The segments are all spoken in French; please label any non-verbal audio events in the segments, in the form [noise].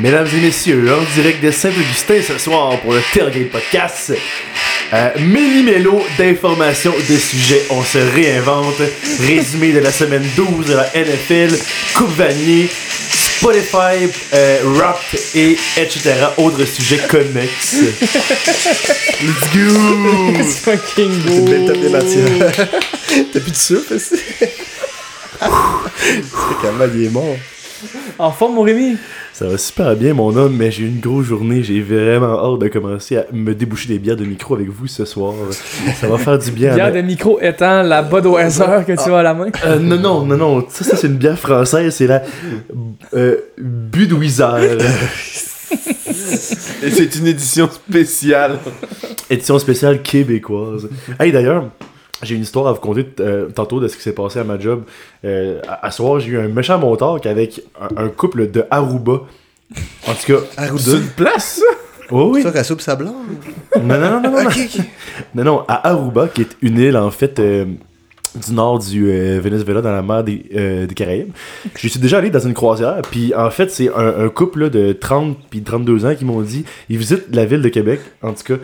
Mesdames et messieurs, en direct de Saint-Augustin ce soir pour le Tailgate Podcast. Euh, méli-mélo d'informations, de sujets, on se réinvente. Résumé de la semaine 12 de la NFL, Coupe Vanier, Spotify, euh, rap et etc. Autres sujets connexes. Let's go! Let's fucking go! Belle top des matières. T'as plus de souffle aussi? C'est quand même, il est mort. En forme, mon Rémi? Ça va super bien, mon homme, mais j'ai eu une grosse journée. J'ai vraiment hâte de commencer à me déboucher des bières de micro avec vous ce soir. Ça va faire du bien. Bière ma- de micro étant la Budweiser que tu as à la main. Euh, non, non, non, non. Ça, ça c'est une bière française. C'est la euh, Budweiser. Et c'est une édition spéciale. Édition spéciale québécoise. Hey, d'ailleurs, j'ai une histoire à vous conter euh, tantôt de ce qui s'est passé à ma job. Euh, à, à soir, j'ai eu un méchant monteur avec un, un couple de Aruba. En tout cas, Arruda. d'une place? [laughs] Oh oui. Ça, pis sa. Non, non, non, non, non. [laughs] Non, non, à Aruba, qui est une île, en fait, euh, du nord du euh, Venezuela, dans la mer des, euh, des Caraïbes. Je suis déjà allé dans une croisière, puis en fait, c'est un, un couple là, de 30 puis 32 ans qui m'ont dit, ils visitent la ville de Québec, en tout cas.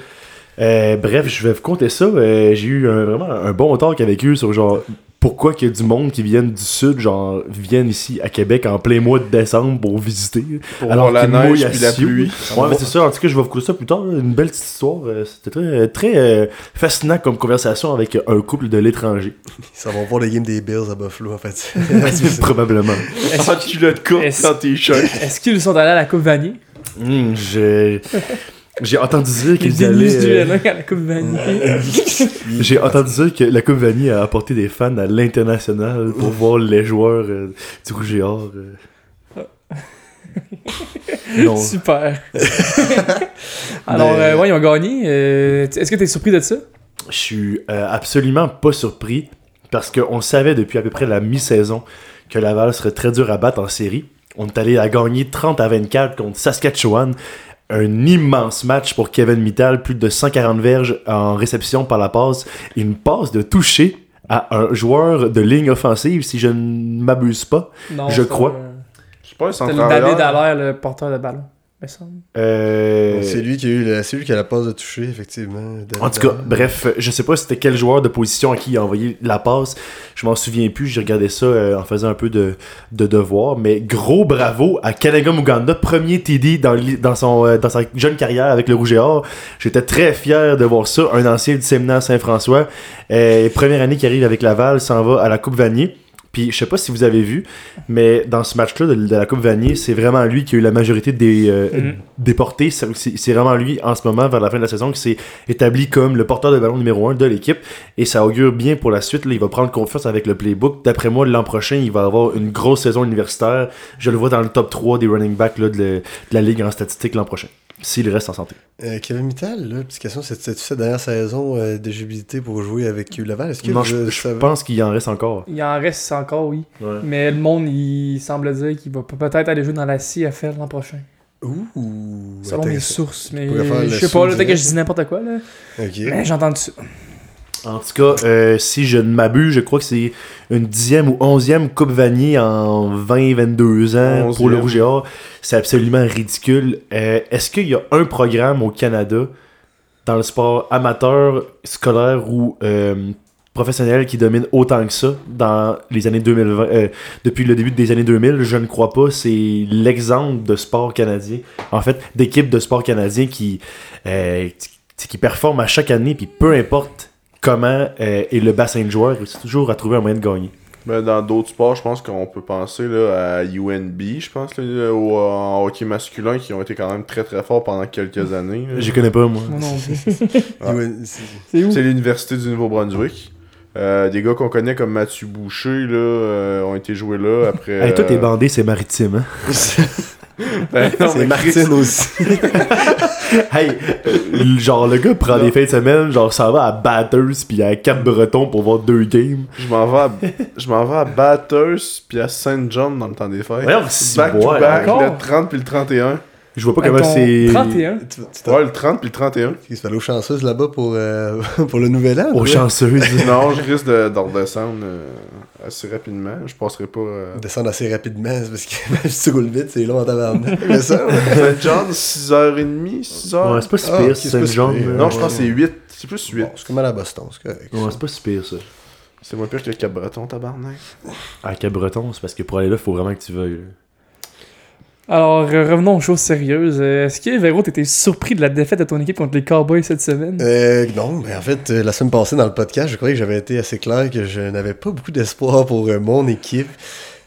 Euh, bref, je vais vous compter ça. Euh, J'ai eu un- vraiment un bon talk avec eux sur genre pourquoi qu'il y a du monde qui viennent du sud, genre viennent ici à Québec en plein mois de décembre pour visiter. Pour Alors voir la neige puis la pluie. Ouais, mais c'est ça. En tout cas, je vais vous couper ça plus tard. Une belle petite histoire. Euh, C'était très, très euh, fascinant comme conversation avec un couple de l'étranger. Ça va voir les games des Bills à Buffalo, en fait. [laughs] [laughs] Probablement. En culotte courte, Est-ce- en t-shirt. Est-ce qu'ils sont allés à la Coupe Vanier? Hum, je- J'ai entendu dire Ils qu'ils allaient. du euh, L1 à la Coupe. [laughs] J'ai entendu dire que la Coupe Vanille a apporté des fans à l'international pour voir les joueurs euh, du Rouge et Or. euh. Non. Super. [laughs] Alors, Mais- euh, ouais, ils ont gagné. Euh, t- Est-ce que t'es surpris de ça? Je suis euh, absolument pas surpris parce qu'on savait depuis à peu près la mi-saison que Laval serait très dur à battre en série. On est allé à gagner 30 à 24 contre Saskatchewan. Un immense match pour Kevin Mittal, plus de 140 verges en réception par la passe. Une passe de toucher à un joueur de ligne offensive, si je ne m'abuse pas. Non. Je c'est, crois. Je sais pas, C'était le David Allaire, le porteur de ballon. Euh, C'est lui qui a eu lui qui a la passe de toucher, effectivement. En tout cas, bref, je sais pas c'était quel joueur de position à qui il a envoyé la passe. Je m'en souviens plus. J'ai regardé ça euh, en faisant un peu de, de devoir. Mais gros bravo à Kanaga Muganda, premier TD dans, son, euh, dans sa jeune carrière avec le Rouge et Or. J'étais très fier de voir ça. Un ancien du séminaire Saint-François. Euh, première année qui arrive avec Laval, s'en va à la Coupe Vanier. Puis je sais pas si vous avez vu, mais dans ce match-là de, de la Coupe Vanier, c'est vraiment lui qui a eu la majorité des euh, Mhm. déportés. C'est vraiment lui en ce moment, vers la fin de la saison, qui s'est établi comme le porteur de ballon numéro 1 de l'équipe. Et ça augure bien pour la suite. Là, il va prendre confiance avec le playbook. D'après moi, l'an prochain, il va avoir une grosse saison universitaire. Je le vois dans le top 3 des running backs là, de, de la ligue en statistique l'an prochain. S'il reste en santé. Euh, Kevin Mittal, là, petite question, c'était sa dernière saison euh, d'éligibilité pour jouer avec Laval? Est-ce que Non, je, je pense qu'il en reste encore. Il en reste encore, oui. Ouais. Mais le monde, il semble dire qu'il va pe- peut-être aller jouer dans la CFL l'an prochain. Ouh, Selon mes sources. Mais je sais pas, là, peut-être que je dis n'importe quoi. là. Mais j'ai entendu ça. En tout cas, euh, si je ne m'abuse, je crois que c'est une dixième ou onzième Coupe Vanier en 20-22 ans pour le. Rouge et Or. C'est absolument ridicule. Euh, Est-ce qu'il y a un programme au Canada dans le sport amateur, scolaire ou euh, professionnel qui domine autant que ça dans les années 2020, euh, depuis le début des années 2000 Je ne crois pas. C'est l'exemple de sport canadien. En fait, d'équipe de sport canadien qui, euh, qui, qui performe à chaque année, puis peu importe comment euh, est le bassin de joueurs, c'est toujours à trouver un moyen de gagner. Ben, dans d'autres sports, je pense qu'on peut penser là, à UNB, je pense, là, au, en hockey masculin, qui ont été quand même très très forts pendant quelques années. là. Je connais pas, moi. [laughs] Ah. C'est- l'Université du Nouveau-Brunswick. Euh, des gars qu'on connaît comme Mathieu Boucher là, euh, ont été joués là après. Hey, toi, t'es euh, bandé, c'est maritime. Hein? [laughs] ben, non, C'est Martine aussi. [laughs] [laughs] hey, euh, genre, le gars prend des fins de semaine, genre, ça va à Batters puis à Cap-Breton pour voir deux games. Je m'en vais à, je m'en vais à Bathurst puis à Saint John dans le temps des fêtes. Si back to back, encore? le 30 puis le 31. Je vois pas comment ton c'est. 31. tu tu t'en- Ouais, le 30 puis le 31. Il se fait l'eau chanceuse là-bas pour, euh, [laughs] pour le nouvel an. Aux ouais. chanceuses. [laughs] non, je risque de, de redescendre euh, assez rapidement. Je passerai pas. euh, Descendre assez rapidement, c'est parce que [laughs] si tu roules vite, c'est long en tabarnak. Mais ça, John, 6h30, 6h. Ouais, c'est pas si Ah, pire, c'est là. non, je pense que c'est 8. C'est plus 8. Bon, c'est comme à la Boston, c'est correct. Ouais, c'est pas si pire ça. C'est moins pire que le Cap-Breton, tabarnak. À Cap-Breton, c'est parce que pour aller là, faut vraiment que tu veuilles. là. Alors, revenons aux choses sérieuses. Euh, Est-ce que, Véro, t'étais surpris de la défaite de ton équipe contre les Cowboys cette semaine? Euh, non, mais en fait, euh, la semaine passée dans le podcast, je croyais que j'avais été assez clair que je n'avais pas beaucoup d'espoir pour mon équipe.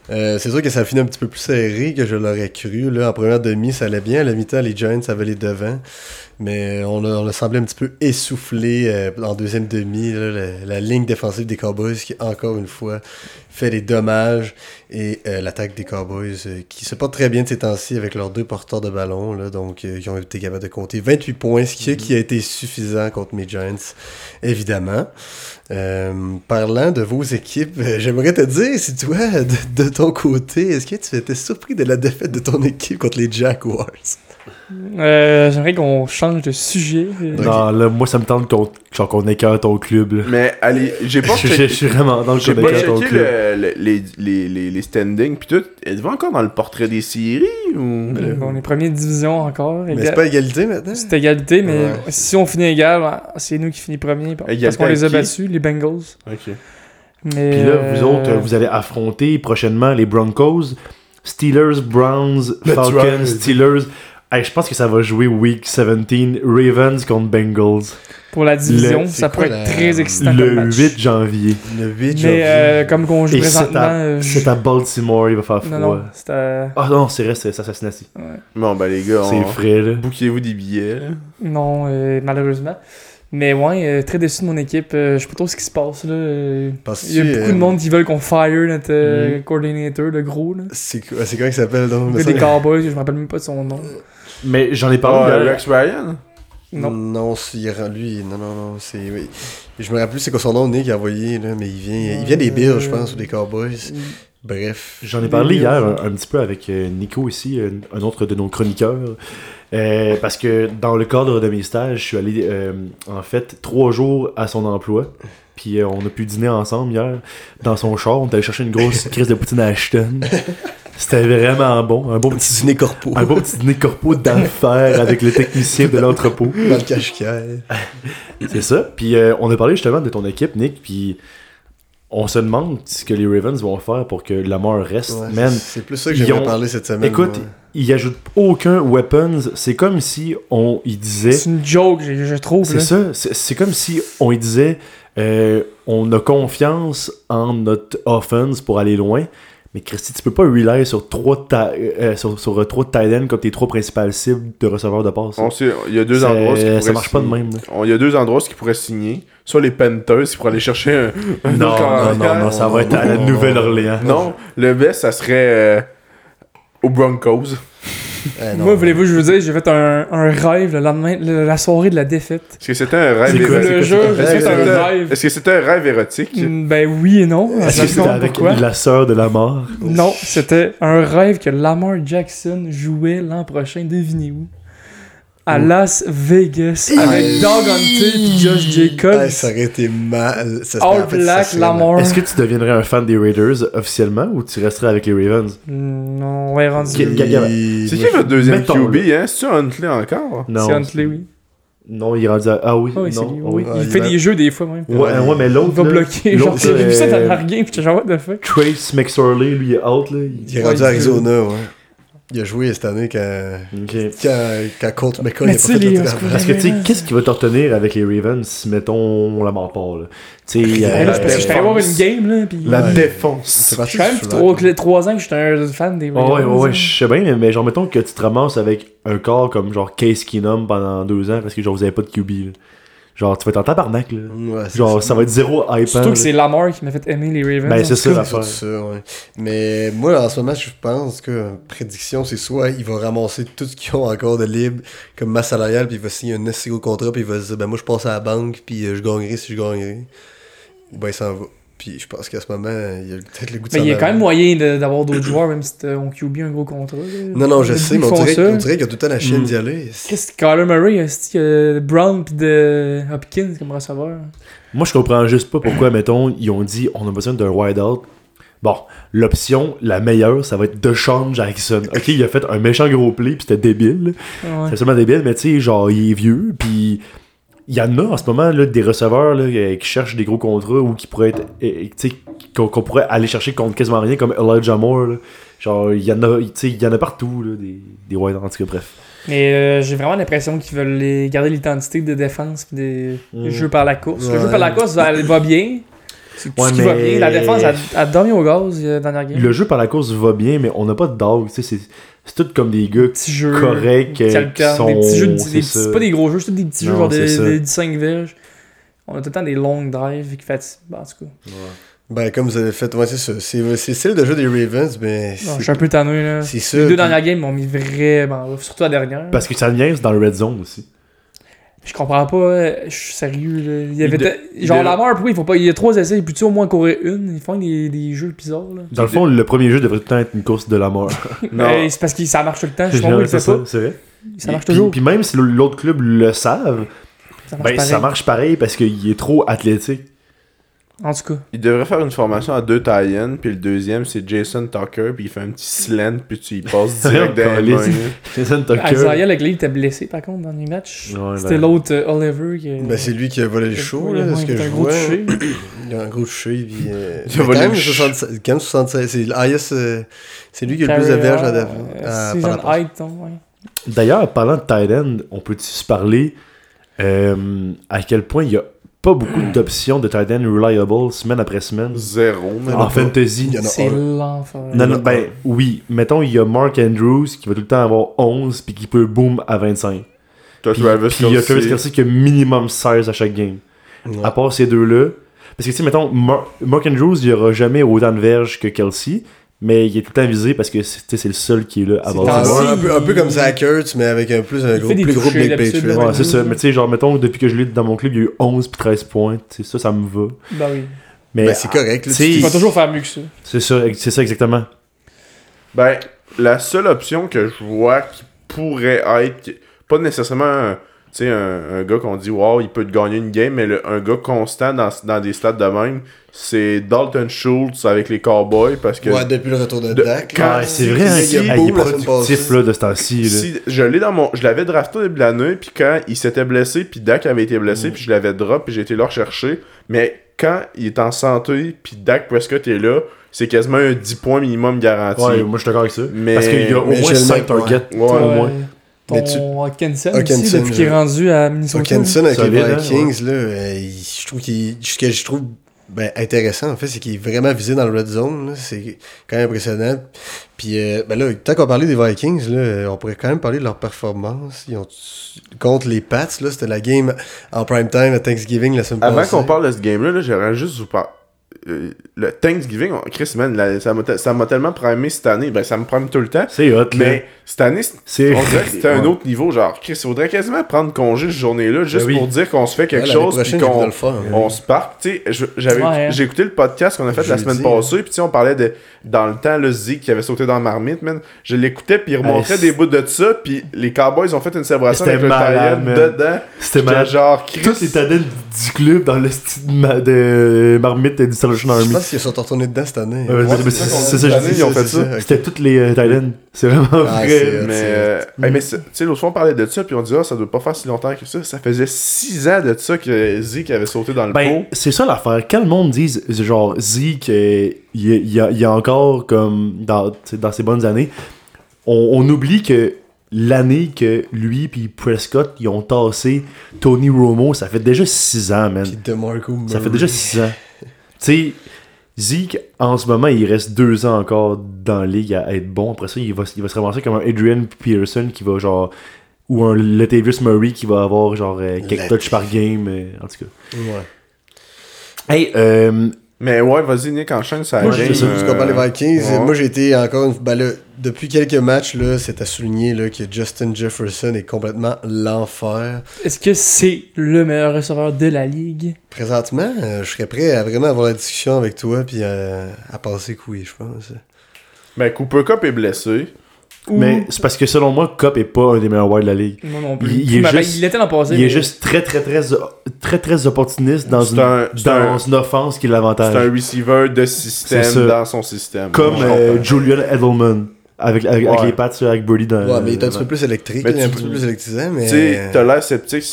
C'est sûr que ça a fini un petit peu plus serré que je l'aurais cru. Là, en première demi, ça allait bien. À la mi-temps, les Giants avaient les devants. Mais on a, on a semblé un petit peu essoufflé euh, en deuxième demi. là, la, la ligne défensive des Cowboys qui, encore une fois, fait des dommages. Et euh, l'attaque des Cowboys euh, qui se porte très bien de ces temps-ci avec leurs deux porteurs de ballon. Là, donc, qui ont été capables de compter 28 points, ce qui, qui a été suffisant contre mes Giants, évidemment. Parlant de vos équipes, j'aimerais te dire si toi, de, de ton côté, est-ce que tu étais surpris de la défaite de ton équipe contre les Jaguars? Euh, J'aimerais qu'on change de sujet. Euh, Non, là, moi, ça me tente qu'on genre qu'on écœure ton club. Là. Mais allez, j'ai pas [laughs] Je, checké. je suis vraiment dans le J'ai qu'on pas écœure ton checké club. le- le- les, les, les, les standings pis tout. Êtes-vous encore dans le portrait des séries ou? euh, on est première division encore. Mais égal- c'est pas égalité maintenant? C'est égalité, mais Ouais. si on finit égal, ouais, c'est nous qui finit premier. Parce Égalité qu'on les a qui? battus, les Bengals. Ok. Mais, Puis là, vous euh, autres, vous allez affronter prochainement les Broncos, Steelers, Browns, Falcons. Steelers. Hey, je pense que ça va jouer Week 17, Ravens contre Bengals. Pour la division, Le- ça pourrait être la- très excitant Le match. 8 janvier. Le 8 Mais janvier. euh, comme qu'on joue Et c'est présentement... à, euh, à Baltimore, il va faire froid. Non, non, c'est à... Ah non, c'est vrai, c'est ouais. Bon, ben les gars, C'est on... frais, là. bouquez-vous des billets. là. Non, euh, malheureusement. Mais ouais, euh, très déçu de mon équipe. Euh, je sais pas trop ce qui se passe là. Parce Il y a beaucoup euh, de monde qui veulent qu'on fire notre euh, Mhm. coordinator, le gros. Là. C'est quoi c'est comment il s'appelle donc? Des [laughs] Cowboys, je me rappelle même pas de son nom. Mais j'en ai parlé hier. Rex Ryan? Non. Non, c'est lui, non, non, non, c'est... oui. Je me rappelle plus c'est quoi son nom, Nick a envoyé, là, mais il vient, il vient des Bills, je pense, ou des Cowboys. Bref. J'en ai parlé hier un, un petit peu avec euh, Nico ici, un, un autre de nos chroniqueurs. Euh, parce que dans le cadre de mes stages, je suis allé euh, en fait trois jours à son emploi. Puis euh, on a pu dîner ensemble hier dans son char. On est allé chercher une grosse crise de poutine à Ashton. [laughs] C'était vraiment bon. Un beau Un petit petit, dîner corpo. un beau petit dîner corpo d'affaires avec le technicien de l'entrepôt. [laughs] Dans le cache-cache. C'est ça. Puis euh, on a parlé justement de ton équipe, Nick. Puis on se demande ce que les Ravens vont faire pour que Lamar reste. Ouais, c'est- plus ça que ils j'aimerais ont- parler cette semaine. Écoute, moi. il ajoute aucun weapons. C'est comme si on il disait. C'est une joke, je, je trouve. C'est ça. C'est c'est comme si on y disait euh, on a confiance en notre offense pour aller loin. Mais Christy, tu peux pas rely sur trois ta- euh, sur, sur euh, trois tight ends comme tes trois principales cibles de receveurs de passe. On sait, il y a deux endroits où ils ça pourraient marche pas de même. On- Il y a deux endroits ils pourraient signer. Soit les Panthers, ils pourraient aller chercher un. un Non, autre non, non, non, ça va être à la Nouvelle-Orléans. Non, le best, ça serait euh, aux Broncos. Eh, non. Moi, voulez-vous, je veux dire, j'ai fait un, un rêve le lendemain, le- la soirée de la défaite. Est-ce que c'était un rêve C'est quoi, érotique? le jeu, c'est un rêve. Est-ce que c'était un rêve érotique? Mm, Ben oui et non. Est-ce que c'était avec pourquoi. la sœur de la mort? Non, c'était un rêve que Lamar Jackson jouait l'an prochain, devinez où? À Las Vegas, avec. Doug Hunter et Josh Jacobs. Eh, ça aurait été mal. Ça, All en fait, ça Black Lamar. Est-ce que tu deviendrais un fan des Raiders officiellement ou tu resterais avec les Ravens? Mm, Non, ouais, rendu. Il- C'est qui votre deuxième. QB, hein? C'est-tu Huntley encore? Non. C'est Huntley, oui. Non, il est rendu à... Ah oui, Ah oui, non, lui. ah oui. Ah, Il il fait va- des jeux des fois, même. Ouais, ouais, mais Il l'autre. va là, bloquer. Genre, j'ai vu ça dans euh, la game, puis genre, what the fuck? Trace McSorley, lui, il est out, là. Il est Ouais, rendu il- à Arizona, ouais. Il a joué cette année quand, Ok. quand, quand Colt McCoy pas sais, fait le les- travail. Parce que, tu sais, qu'est-ce qui va te retenir avec les Ravens si, mettons, la mort part, là? Tu sais, euh, la que j'étais allé voir une game, là, puis. La Ouais. défense. C'est Je suis quand même parti, 3, 3 ans que j'étais un fan des Oh, ouais, ouais, Ravens, ouais, hein. je sais bien, mais, mais genre, mettons que tu te ramasses avec un corps comme genre Case Keenum pendant deux ans parce que genre vous avez pas de QB, là. Genre, tu vas être en tabarnak, là. Ouais, Genre, ça va être zéro hype. Surtout que c'est Lamar qui m'a fait aimer les Ravens. Ben, en c'est ça, ouais. Mais moi, en ce moment, je pense que prédiction, c'est soit il va ramasser tout ce qu'ils ont encore de libre comme masse salariale, puis il va signer un assez gros contrat, puis il va se dire, ben moi, je passe à la banque, puis euh, je gagnerai si je gagnerai. Ou ben, il s'en va. Puis je pense qu'à ce moment, il a peut-être le goût de Mais il y a quand même moyen d'avoir d'autres joueurs, même si on QB un gros contrat. Non, non, je sais, mais on dirait, ça. on dirait qu'il y a tout le temps la chienne Mm. d'y aller. Qu'est-ce que Kyler Murray a Brown pis de Hopkins comme receveur? Moi, je comprends juste pas pourquoi, mettons, ils ont dit on a besoin d'un wide-out Bon, l'option la meilleure, ça va être DeShaun Jackson. Ok, il a fait un méchant gros play, puis c'était débile. Ouais. C'est seulement débile, mais tu sais, genre, il est vieux, puis il y en a en ce moment là, des receveurs là, euh, qui cherchent des gros contrats ou qui pourraient être. euh, qu'on pourrait aller chercher contre quasiment rien, comme Elijah Moore. là. Genre, il y en a, il y en a partout, là, des, des wide, en tout cas, bref. Mais euh, j'ai vraiment l'impression qu'ils veulent les- garder l'identité de défense des Mm. des jeux par la course. Le Ouais. jeu par la course va, va bien. C'est tout Ouais, ce qui va mais- bien. La défense a, a dormi au gaz euh, dans la game. Le jeu par la course va bien, mais on n'a pas de dog, tu sais, c'est c'est tout comme des gars petits jeux corrects euh, qui sont. des petits jeux, c'est des petits- pas des gros jeux, c'est tout des petits jeux genre c'est des, ça. des 5 verges. On a tout le temps des longues drives qui fatiguent. Bon, en tout cas, Ben, comme vous avez fait, ouais, c'est ça. C'est c'est le style de jeu des Ravens, mais. non, c'est- je suis un peu tanné là. C'est. Les deux puis- dernières games m'ont mis vraiment surtout la dernière. Parce que ça vient dans le red zone aussi. Je comprends pas, euh, je suis sérieux là. Il y avait de- genre de- Lamar, pourquoi il faut pas. Il y a trois essais, il peut-tu au moins courir une Ils font des, des jeux bizarres là. Dans le fond, le premier jeu devrait tout le temps être une course de la mort. [laughs] [laughs] Non. Mais c'est parce que ça marche tout le temps. Je fait ça, pas. c'est vrai. Ça marche Puis- toujours. Puis même si l'autre club le savent, Ça marche ben, pareil. ça marche pareil parce qu'il est trop athlétique. En tout cas. Il devrait faire une formation à deux tie puis le deuxième, c'est Jason Tucker, puis il fait un petit [laughs] slant, puis tu y passes [laughs] direct dans les mains. Jason Tucker. Isaiah Leclerc était blessé par contre dans les matchs. Ouais, C'était ben- l'autre euh, Oliver qui. Ben, c'est lui qui a volé le show, là, ce que il je a un gros vois. touché. [coughs] Il a un gros touché, puis. euh, Il a volé quand, même le ch- 76 quand même 76. C'est l'IS, euh, c'est lui qui a le plus de verges à, euh, à, à, Season la height, ouais. D'ailleurs, parlant de tight end, on peut-tu se parler euh, à quel point il y a pas beaucoup d'options de tight end reliable semaine après semaine Zéro, mais en fantasy. Il y en a C'est l'enfer. Non, non, ben oui. Mettons, il y a Mark Andrews qui va tout le temps avoir 11 puis qui peut boom à 25. T'as Puis Travis puis il y a Travis. Kelsey qui a minimum 16 à chaque game. Ouais. À part ces deux-là. Parce que, tu sais, mettons, Mar- Mark Andrews, il n'y aura jamais autant de verges que Kelsey, mais il est tout le temps visé parce que c'est le seul qui est là Ouais, un, peu, un peu comme Zach mais avec un, plus, un gros, plus gros d'habitude, Patriot. Ouais, c'est ça. Mais tu sais, genre, mettons, depuis que je l'ai dans mon club, il y a eu 11 puis 13 points. Tu sais, ça, ça me va. Ben oui. Mais Ben, c'est correct. Là, tu sais, Il tu- va toujours faire mieux que ça. c'est ça, c'est ça exactement. Ben, la seule option que je vois qui pourrait être, pas nécessairement sais, un, un gars qu'on dit, wow, il peut te gagner une game, mais le- un gars constant dans, dans des stats de même, c'est Dalton Schultz avec les Cowboys, parce que Ouais, depuis le retour de, De- Dak. quand- Ouais, c'est vrai, hein, il y a il, est productif là, de ce temps-ci. si je l'ai dans mon je l'avais drafté au début de l'année puis quand il s'était blessé puis Dak avait été blessé Mm. puis je l'avais drop puis j'ai été là rechercher mais quand il est en santé puis Dak Prescott est là c'est quasiment un 10 points minimum garanti Ouais, moi je suis d'accord avec ça. Mais- Parce qu'il y a au mais moins j'ai le 5 même- targets. Ouais. au moins. Ton Mais tu- Hawkinson, Hawkinson, aussi, depuis qu'il est rendu à Minnesota. Hawkinson avec les hein, Vikings, là, euh, je trouve qu'il. Ce que je trouve ben, intéressant, en fait, c'est qu'il est vraiment visé dans le red zone. là. C'est quand même impressionnant. Puis, euh, ben là, tant qu'on parlait des Vikings, là, on pourrait quand même parler de leur performance. Ils ont, contre les Pats, là, c'était la game en prime time à Thanksgiving la semaine avant passée. qu'on parle de ce game là, j'aimerais juste vous parler le Thanksgiving, on- Chris, man, la- ça m'a tellement primé cette année. Ben, ça me prime tout le temps. C'est hot, là. Mais cette année, on dirait que c'était un autre niveau. Genre, Chris, il faudrait quasiment prendre congé cette journée-là juste Ben oui. pour dire qu'on se fait quelque chose. Qu'on le faire. on se part. Tu sais, je- j'avais, Ouais, hein. j'ai écouté le podcast qu'on a fait la semaine passée. Puis tu sais, on parlait de dans le temps, le Zeke qui avait sauté dans la marmite, man. Je l'écoutais, puis il remontrait des bouts de ça. Puis les Cowboys ont fait une célébration C'était avec le malade, man. dedans. C'était malade. genre, Chris. Tous les du club dans le style de Marmite et du Salvation Je Army. pense qu'ils sont retournés dedans cette année. Ouais, Ouais, c'est- c'est c'est ça je cette année, dis. ils ont fait ça. C'était toutes les euh, Titans. C'est vraiment Ah, vrai. Mais, euh, mais tu sais, l'autre fois, on parlait de ça, puis on dit, ah, ça doit pas faire si longtemps que ça. Ça faisait 6 ans de ça que Zeke avait sauté dans le Ben, pot. c'est ça l'affaire. Quand le monde dit, genre, Zeke, euh, il y a, encore, comme, dans, ses bonnes années, on, on oublie que l'année que lui puis Prescott, ils ont tassé Tony Romo, ça fait déjà 6 ans, man. Puis DeMarco Ça fait Murray. déjà 6 ans. Tu sais, Zeke, en ce moment, il reste 2 ans encore dans la ligue à être bon. Après ça, il va, il va se ramasser comme un Adrian Peterson qui va genre. Ou un Latavius Murray qui va avoir genre euh, quelques touches par game. euh, en tout cas. Ouais. Hey, euh, Mais ouais, vas-y, Nick, enchaîne ça. Moi, c'est ça, parce qu'on parle des Vikings. ouais. Moi, j'ai été encore une ben là, depuis quelques matchs, là, c'est à souligner là, que Justin Jefferson est complètement l'enfer. Est-ce que c'est le meilleur receveur de la ligue? Présentement, euh, je serais prêt à vraiment avoir la discussion avec toi puis à, que oui, je pense. Ben, Cooper Cup est blessé. Ou- Mais c'est parce que selon moi, Cop est pas un des meilleurs wide de la ligue. Moi non plus. Il- il est juste- il était l'an passé. Il est juste très, très, très, très, très opportuniste dans, une, un- dans un- une offense qui est C'est l'avantage. un receiver de système dans son système. Comme euh. Julian Edelman avec, avec, les pattes avec Birdie dans Ouais, mais il est un petit peu plus électrique, Mais il est un tu- petit peu plus électrisant, mais. Tu sais, t'as l'air sceptique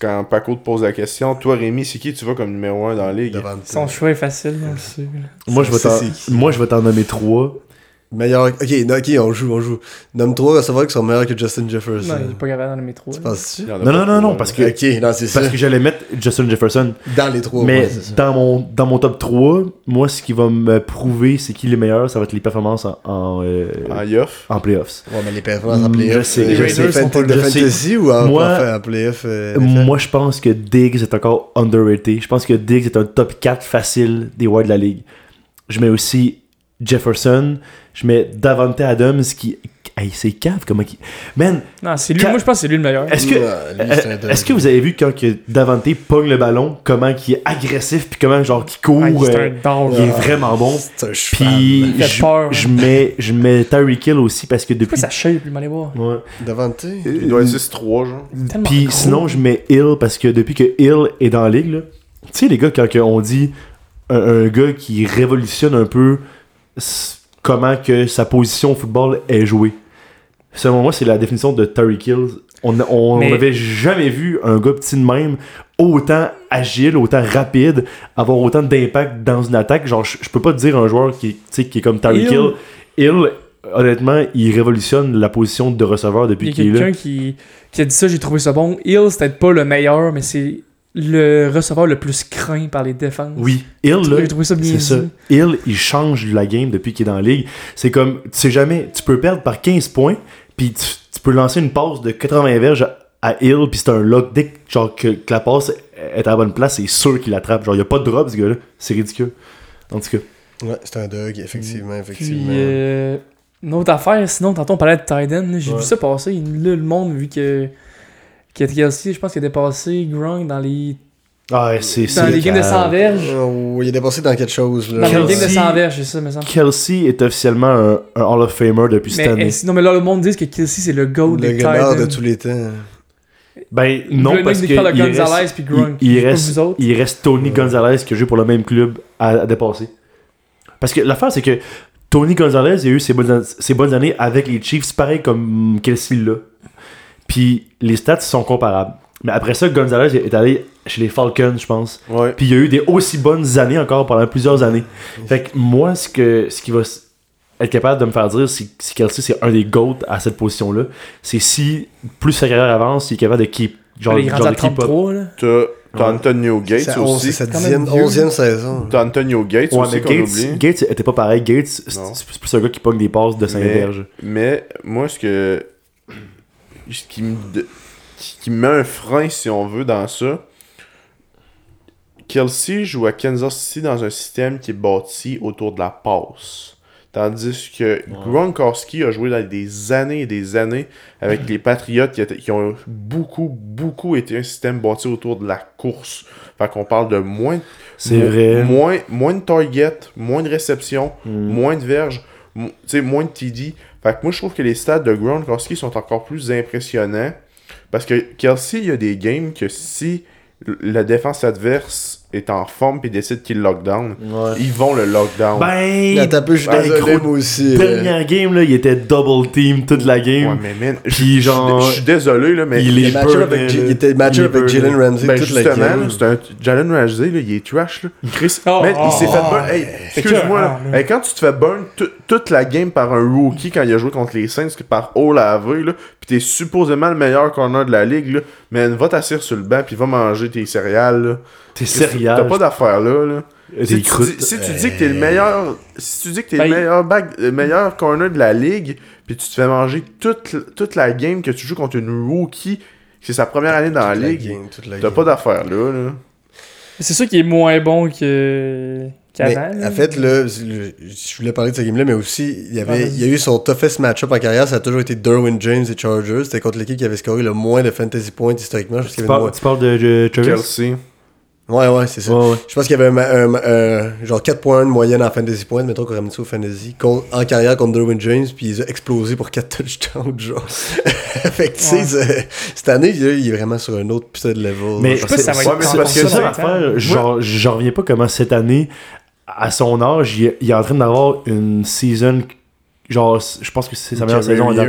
quand Paco te pose la question. Toi, Rémi, c'est qui tu vois comme numéro 1 dans la ligue? Devant Son choix est facile, sait. Moi, je vais t'en- c'est qui? moi, je vais t'en nommer trois. Meilleur. Ok, non, ok, on joue, on joue. Nomme trois receveurs qui sont meilleurs que Justin Jefferson. Non, il est pas capable dans le métro. Tu a Non, non, non, non, parce que, Ok, non, c'est ça. parce que j'allais mettre Justin Jefferson. Dans les trois, mais ouais, c'est dans, mon, dans mon top 3, moi, ce qui va me prouver c'est qui les meilleurs, ça va être les performances en, en, euh, En Yoff. en playoffs. Ouais, mais les performances en Mm, playoff. je sais, euh, je c'est sais. fan- de Je sais. fantasy ou en, Moi- en, en playoff euh? Moi, je pense que Diggs est encore underrated. Je pense que Diggs est un top 4 facile des wide de la ligue. Je mets aussi Jefferson. Je mets Davante Adams qui. Hey, c'est cave comment qui. Man, Non, c'est lui. Moi, je pense que c'est lui le meilleur. est-ce que. Ouais, euh. Est-ce que vous avez vu quand que Davante pogne le ballon, comment qui est agressif, puis comment genre qui court, Ah, c'est euh, un dog. il est Ah. vraiment bon. C'est un. Puis je, peur, je hein. mets je mets Tyreek Hill aussi parce que Pourquoi depuis ça shape, lui, m'allez voir. Ouais. Davante? Il doit être 6-3, genre. Tellement Puis gros. sinon, je mets Hill parce que depuis que Hill est dans la ligue, là, tu sais, les gars, quand on dit un, un gars qui révolutionne un peu comment que sa position au football est jouée. Selon moi, c'est la définition de Tyreek Hill. On a- n'avait jamais vu un gars petit de même autant agile, autant rapide, avoir autant d'impact dans une attaque. Genre, je peux pas te dire un joueur qui, qui est comme Hill. Hill- Hill, honnêtement, il révolutionne la position de receveur Il y depuis a qu'il est là. quelqu'un qui, qui a dit ça, j'ai trouvé ça bon. Hill, c'est peut-être pas le meilleur, mais c'est le receveur le plus craint par les défenses. Oui, Hill, là, J'ai trouvé ça bien C'est ça. Hill, il change la game depuis qu'il est dans la ligue. C'est comme, tu sais jamais, tu peux perdre par 15 points, puis tu, tu peux lancer une passe de 80 verges à, Hill, puis c'est un lock. Dès que, genre, que, que la passe est à la bonne place, c'est sûr qu'il l'attrape. Genre, il n'y a pas de drop, ce gars-là. C'est ridicule. En tout cas. Ouais, c'est un dog, effectivement, Puis, effectivement. euh, une autre affaire, sinon, tantôt on parlait de Titan. là, J'ai Ouais. vu ça passer. Là, le monde, vu que. Kelsey, je pense qu'il a dépassé Gronk dans les, Ah, ouais, c'est dans les games de calme. 100 verges. Oh, il est dépassé dans quelque chose, là. Dans les Kelsey- games de 100 verges, c'est ça, me semble. Kelsey est officiellement un, un Hall of Famer depuis cette Mais, année. eh, sinon, mais là, le monde dit que Kelsey, c'est le GOAT Le des gagnant Titans. de tous les temps. Ben, non, Le parce qui que il reste, puis Gronk. il, il C'est pas reste, vous autres. il reste Tony Gonzalez qui a joué pour le même club à, à dépasser. Parce que l'affaire, c'est que Tony Gonzalez a eu ses bonnes, ses bonnes années avec les Chiefs, pareil comme Kelsey là. Puis les stats sont comparables. Mais après ça, Gonzalez est allé chez les Falcons, je pense. Ouais. Puis il y a eu des aussi bonnes années encore pendant plusieurs années. Fait que moi, ce, que, ce qui va être capable de me faire dire si, si Kelsey c'est un des GOAT à cette position-là, c'est si plus sa carrière avance, il est capable de keep. Genre, il est genre rendu à de keep up. 33, là. T'as. Antonio Gates C'est on- c'est aussi. sa quand dixième, même vieux. onzième saison. T'as Antonio Gates Ouais, aussi mais qu'on oublie. Gates, Gates était pas pareil. Gates, c'est plus un gars qui pogne des passes de Mais- Saint-Verge. Mais moi, ce que. Ce qui me, de- qui qui me met un frein, si on veut, dans ça. Kelsey joue à Kansas City dans un système qui est bâti autour de la passe. Tandis que Gronkowski a joué dans des années et des années avec [laughs] les Patriots qui, ont beaucoup, beaucoup été un système bâti autour de la course. Fait qu'on parle de moins, C'est vrai. moins, moins de targets, moins de réceptions, Mm. moins de verges, moins de TD. Fait que moi, je trouve que les stats de Gronkowski sont encore plus impressionnants. Parce que Kelsey, il y a des games que si la défense adverse est en forme et décide qu'il lockdown, Ouais. ils vont le lockdown. Ben, Attends un peu, je désolé, moi aussi. là. dernière game, là, il était double team toute la game. Ouais, mais man, je- Puis je- genre, je suis désolé, là, mais. il Il est est match-up burné, avec, là. il était est avec. Jalen Ramsey Ben toute la justement, game. là, c'est un Jalen Ramsey, là, il est trash. Là. Chris, Oh, man, il s'est oh, fait oh, burn. Hey, excuse-moi, que- là. là. Hey, quand tu te fais burn toute la game par un rookie quand il a joué contre les Saints par Olave, là, t'es supposément le meilleur corner de la ligue, là, man, va t'asseoir sur le banc pis va manger tes céréales. Là. T'es sérieux. T'as pas d'affaires là. là? T'es Si tu, croûte. dis, si tu dis que t'es le meilleur, si tu dis que t'es Ben, le meilleur back, le meilleur corner de la ligue, puis tu te fais manger toute, toute la game que tu joues contre une rookie, c'est sa première année dans la Toute la ligue, t'as pas d'affaires là. là. C'est sûr qu'il est moins bon que Mais, qu'avant. en fait, là, je voulais parler de ce game-là, mais aussi, il y, avait, il y a eu son toughest match-up en carrière, ça a toujours été Derwin James et Chargers. C'était contre l'équipe qui avait scoré le moins de fantasy points historiquement. Qu'il Tu parles, tu parles de, de Travis? Kelsey. Ouais, ouais, c'est ça. Ouais, ouais. Je pense qu'il y avait un, un- un- genre 4 points de moyenne en fantasy points, mettons qu'on ramène ça au fantasy, en carrière contre Derwin James, puis il a explosé pour 4 touchdowns, genre. [laughs] fait que, tu sais, Ouais. cette année, là, il est vraiment sur un autre putain de level. Mais Je sais pas si ça va c'est- être parce que ça ça, l'affaire. Genre, j'en reviens pas comment cette année, à son âge, il, est- il est en train d'avoir une season. Genre, je pense que c'est sa meilleure saison. ouais.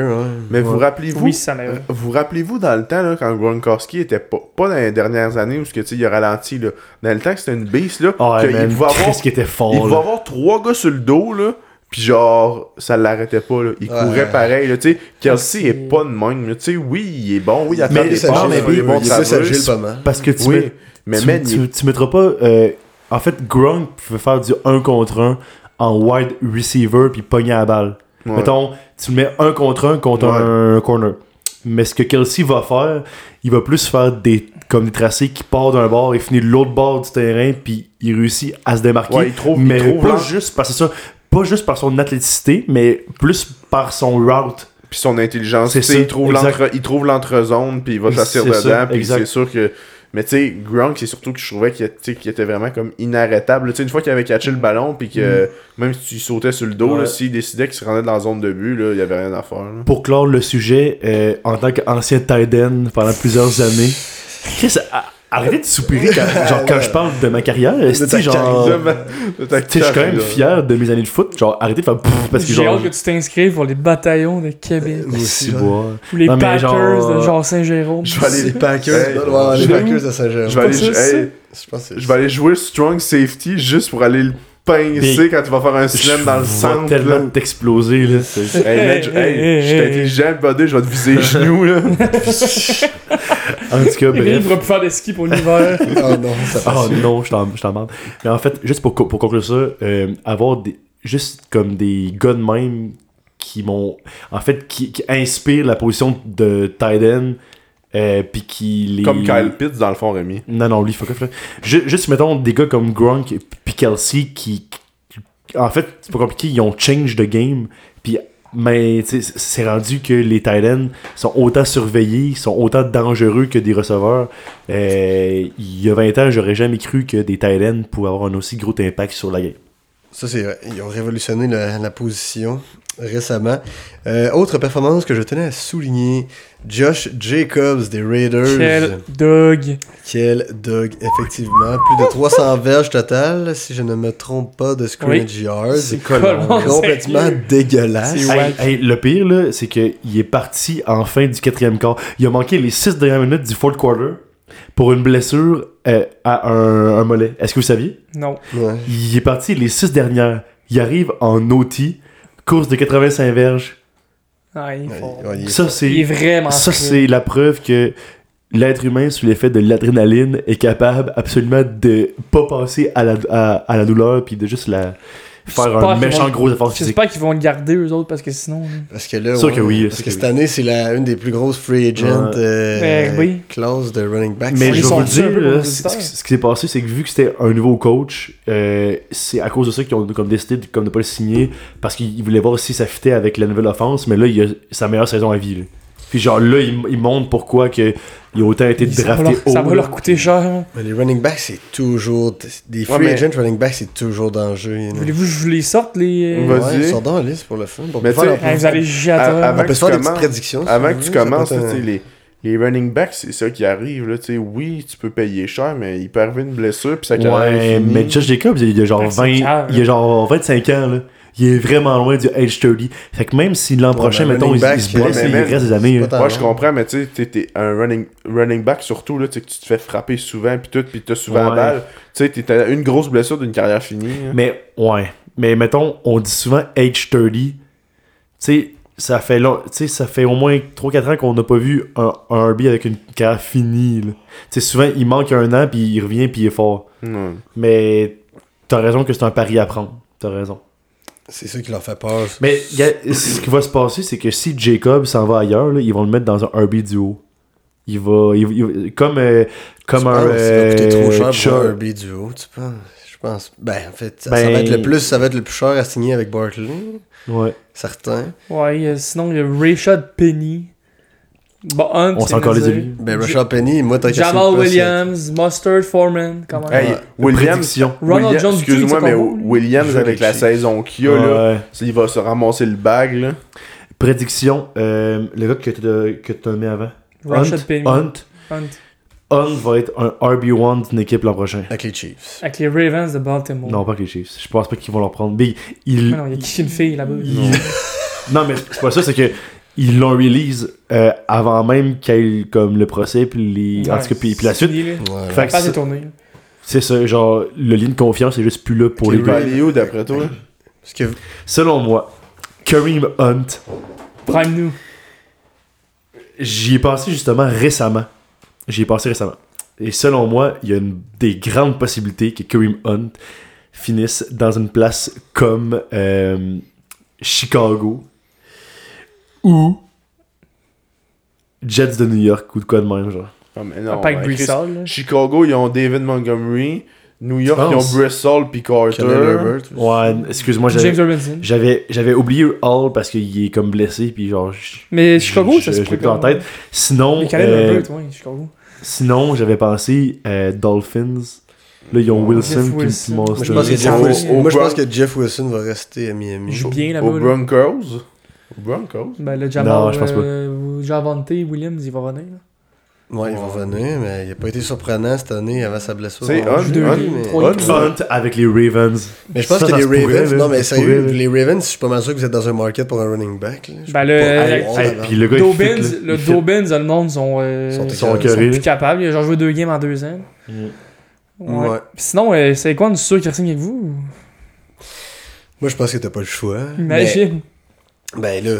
Mais vous rappelez-vous Oui, ça m'a. Euh, Vous rappelez-vous dans le temps, là, quand Gronkowski était pas, pas dans les dernières années où ce que, tu sais, il a ralenti, là. dans le temps que c'était une beast, là, Oh, qu'il man, pouvait avoir, qu'est-ce qui était fort. il pouvait là. avoir trois gars sur le dos, là, pis genre, ça l'arrêtait pas, là. Il Ouais. courait pareil, là, tu sais. Kelsey est pas de même, tu sais, oui, il est bon, oui, il a Mais fait des passes, il oui, bons il est pas mal. Parce que tu, Oui, mets- mais tu, man, tu, il- tu mettras pas. euh, en fait, Gronk pouvait faire du 1 contre 1 en wide receiver puis pogner à la balle. ouais. Mettons, tu le mets 1 contre 1 contre Ouais. un corner. Mais ce que Kelsey va faire, il va plus faire des comme des tracés qui partent d'un bord et finit de l'autre bord du terrain puis il réussit à se démarquer. Ouais, il trouve, mais il trouve pas juste parce que ça, pas juste par son athléticité, mais plus par son route. puis son intelligence, C'est il trouve exact. l'entre- il trouve l'entre-zone, puis il va ça, dedans, puis c'est sûr que... Mais tu sais, Gronk, c'est surtout que je trouvais qu'il était vraiment comme inarrêtable. Tu sais, une fois qu'il avait catché le ballon, puis que même si tu sautais sur le dos, Ouais. s'il décidait qu'il se rendait dans la zone de but, là, il y avait rien à faire. là. Pour clore le sujet, euh, en tant qu'ancien tight end pendant plusieurs années, Chris, a- arrêtez de soupirer quand, [laughs] genre, quand je parle de ma carrière. genre, De sais, je suis quand même fier de mes années de foot. Genre, arrêtez de faire pfff parce que J'ai genre. hâte que tu t'inscrives pour les bataillons de Québec. Aussi. Ou les Non, Packers genre- de genre Saint-Jérôme. Je vais aller- Les Packers, les Packers de Saint-Germain. Je vais aller? Je vais aller jouer strong safety juste pour aller le pincer Puis- quand tu vas faire un slam dans le centre. tellement là. t'exploser, là. [laughs] Hey, man, je- hey, Hey, je suis [laughs] intelligent, buddy, je vais te viser les genoux, là. [laughs] En tout cas, Il bref. pourra plus faire de ski pour l'hiver. Oh non, ça Ah passe. non, je t'en je t'en demande. Mais en fait, juste pour, pour conclure ça, euh, avoir des, juste comme des gars de même qui m'ont. En fait, qui, qui inspirent la position de tight end, euh, puis qui les. Comme Kyle Pitts, dans le fond, Rémi. Non, non, lui, fuck off, Juste, mettons, des gars comme Gronk puis Kelsey qui, qui- En fait, c'est pas compliqué, ils ont change de game. Puis, mais, c'est rendu que les tight ends sont autant surveillés, sont autant dangereux que des receveurs. Euh, il y a 20 ans, j'aurais jamais cru que des tight ends pouvaient avoir un aussi gros impact sur la game. Ça, c'est vrai. Ils ont révolutionné la, la position récemment. Euh, autre performance que je tenais à souligner, Josh Jacobs des Raiders. Quel dog. Quel dog, effectivement. Plus de 300 [laughs] verges total, si je ne me trompe pas, de scrimmage yards. C'est complètement dégueulasse. Hey, hey, le pire, là, c'est qu'il est parti en fin du quatrième quart. Il a manqué les 6 dernières minutes du fourth quarter pour une blessure euh, à un, un mollet. Est-ce que vous saviez? Non. Ouais. Il est parti les 6 dernières. Il arrive en OT, course de 85 verges. Ah, il est fort. ouais, il est- Ça, Il est c'est vraiment ça c'est la preuve que l'être humain, sous l'effet de l'adrénaline, est capable absolument de pas passer à la, à, à la douleur puis de juste la faire un qu'ils méchant vont- gros effort physique. J'espère qu'ils vont le garder eux autres parce que sinon. Parce que là, Sûr que oui, parce que cette année, c'est la une des plus grosses free agent Ouais. euh, Ben oui. de running back. Mais Ils je vais vous dire, pour là, ce ce qui s'est passé, c'est que vu que c'était un nouveau coach, euh, c'est à cause de ça qu'ils ont comme décidé de, comme de pas le signer parce qu'ils voulaient voir si ça fitait avec la nouvelle offense. Mais là, il a sa meilleure saison à vie. là. Puis genre là, il, il montre pourquoi que il a autant été Ça va, drafté leur, haut. ça va leur coûter cher. hein. Mais les running backs, c'est toujours. Des free Ouais, mais- agent running backs, c'est toujours dangereux. you know. Voulez-vous que je vous les sorte les. Vas-y. Ouais, dans la liste pour le fun. Pour Mais faire vous allez juger à avant on peut se faire que des tu petites commences- prédictions. Avant que tu commences, les, les running backs, c'est ça qui arrive. Là, tu sais, oui, tu peux payer cher, mais il peut arriver une blessure, puis ça Ouais, mais Josh Jacobs, il a genre Ah, c'est 20, cave, il a là. genre 25 ans là. Il est vraiment loin du age 30. Fait que même si l'an prochain, ben, mettons, il, back, il se blesse, ouais, il reste des années. Moi, tant je comprends, mais tu sais, t'es- un running, running back surtout, là, tu sais, que tu te fais frapper souvent, puis tout, puis t'as souvent la balle. Tu sais, t'as une grosse blessure d'une carrière finie. hein. Mais ouais. Mais mettons, on dit souvent age 30. Tu sais, ça fait long, tu sais, ça fait au moins 3-4 ans qu'on n'a pas vu un, un RB avec une carrière finie. là. Tu sais, souvent, il manque un an, puis il revient, puis il est fort. Ouais. Mais t'as raison que c'est un pari à prendre. T'as raison. C'est ça qui leur fait peur. Mais gars, ce qui va se passer, c'est que si Jacob s'en va ailleurs, là, ils vont le mettre dans un RB duo. Il va, il comme, euh, comme Tu un. penses que ça va coûter trop euh, pour un RB duo, tu penses? Je pense. Ben, en fait, ça, ça Ben- va être le plus, ça va être le plus cher à signer avec Barkley. Ouais. Certain. Ouais, euh, sinon il y a Rayshad Penny. Bon, Hunt, On sait encore les élus. Ben, Rashad Penny, moi, qu'à Jamal Williams, Mustard Foreman, comment Hey. Williams, Prédiction. Ronald Jones excuse-moi, mais. Williams, avec avec la saison qu'il y a, là, il va se ramasser le bag, là. Prédiction, euh, le gars que tu que t'as mis avant. Rashad Hunt, Penny. Hunt. Hunt. Hunt va être un RB1 d'une équipe l'an prochain. Avec les Chiefs. Avec les Ravens de Baltimore. Non, pas que les Chiefs. Je pense pas qu'ils vont leur prendre. Mais il, Ah non, il y a qui? Une fille là-bas. il- [laughs] non, mais c'est pas ça, c'est que ils l'ont release euh, avant même qu'il y ait comme le procès puis les en tout cas puis, puis la c'est suite. Ouais. Fait Pas c'est- détourné. c'est ça, genre le lien de confiance est juste plus là pour les Il gars. aller où, d'après toi? Parce que Selon moi, Kareem Hunt, Prime nous. j'y ai pensé justement récemment. J'y ai pensé récemment. Et selon moi, il y a une, des grandes possibilités que Kareem Hunt finisse dans une place comme euh, Chicago ou Jets de New York ou de quoi de même, genre. Ah, mais non, pas avec Chris, Brissol. là. Chicago, ils ont David Montgomery. New York, ils ont Bristol puis Carter. Herbert. Ouais, excuse-moi, James j'avais, Robinson. j'avais, j'avais oublié Hall parce qu'il est comme blessé, puis genre. je- Mais Chicago, je- ça se plus en tête. Sinon, Mais euh, Herbert, ouais, Chicago. sinon j'avais pensé euh, Dolphins. Là, ils ont Ouais. Wilson Jeff puis Wilson. Moi, Monster. je pense que Mais Jeff ça- Wilson, au moi, je pense que Jeff Wilson va rester à Miami. Il joue bien là-bas. Aux là. Broncos. Broncos. Ben, le Jamal, Non, je pense pas. euh, Javante Williams, il va revenir. là. Ouais, il va revenir, mais il a pas été surprenant cette année avant sa blessure. C'est joue deux mais- avec les Ravens. Mais je pense Ça, que ça les pourrait, Ravens, non mais sérieux, pourrait, les Ravens, je suis pas mal sûr que vous êtes dans un market pour un running back. Là. Ben, le- puis le gars, Dobbins, le. Dobbins, le monde sont, euh, Sont plus capables. Il a genre joué deux games en deux ans. Mm. Ouais. Ouais. Puis Sinon, euh, c'est quoi, on est sûr qu'il signe avec vous? Moi, je pense que t'as pas le choix. Imagine. Mais, ben là,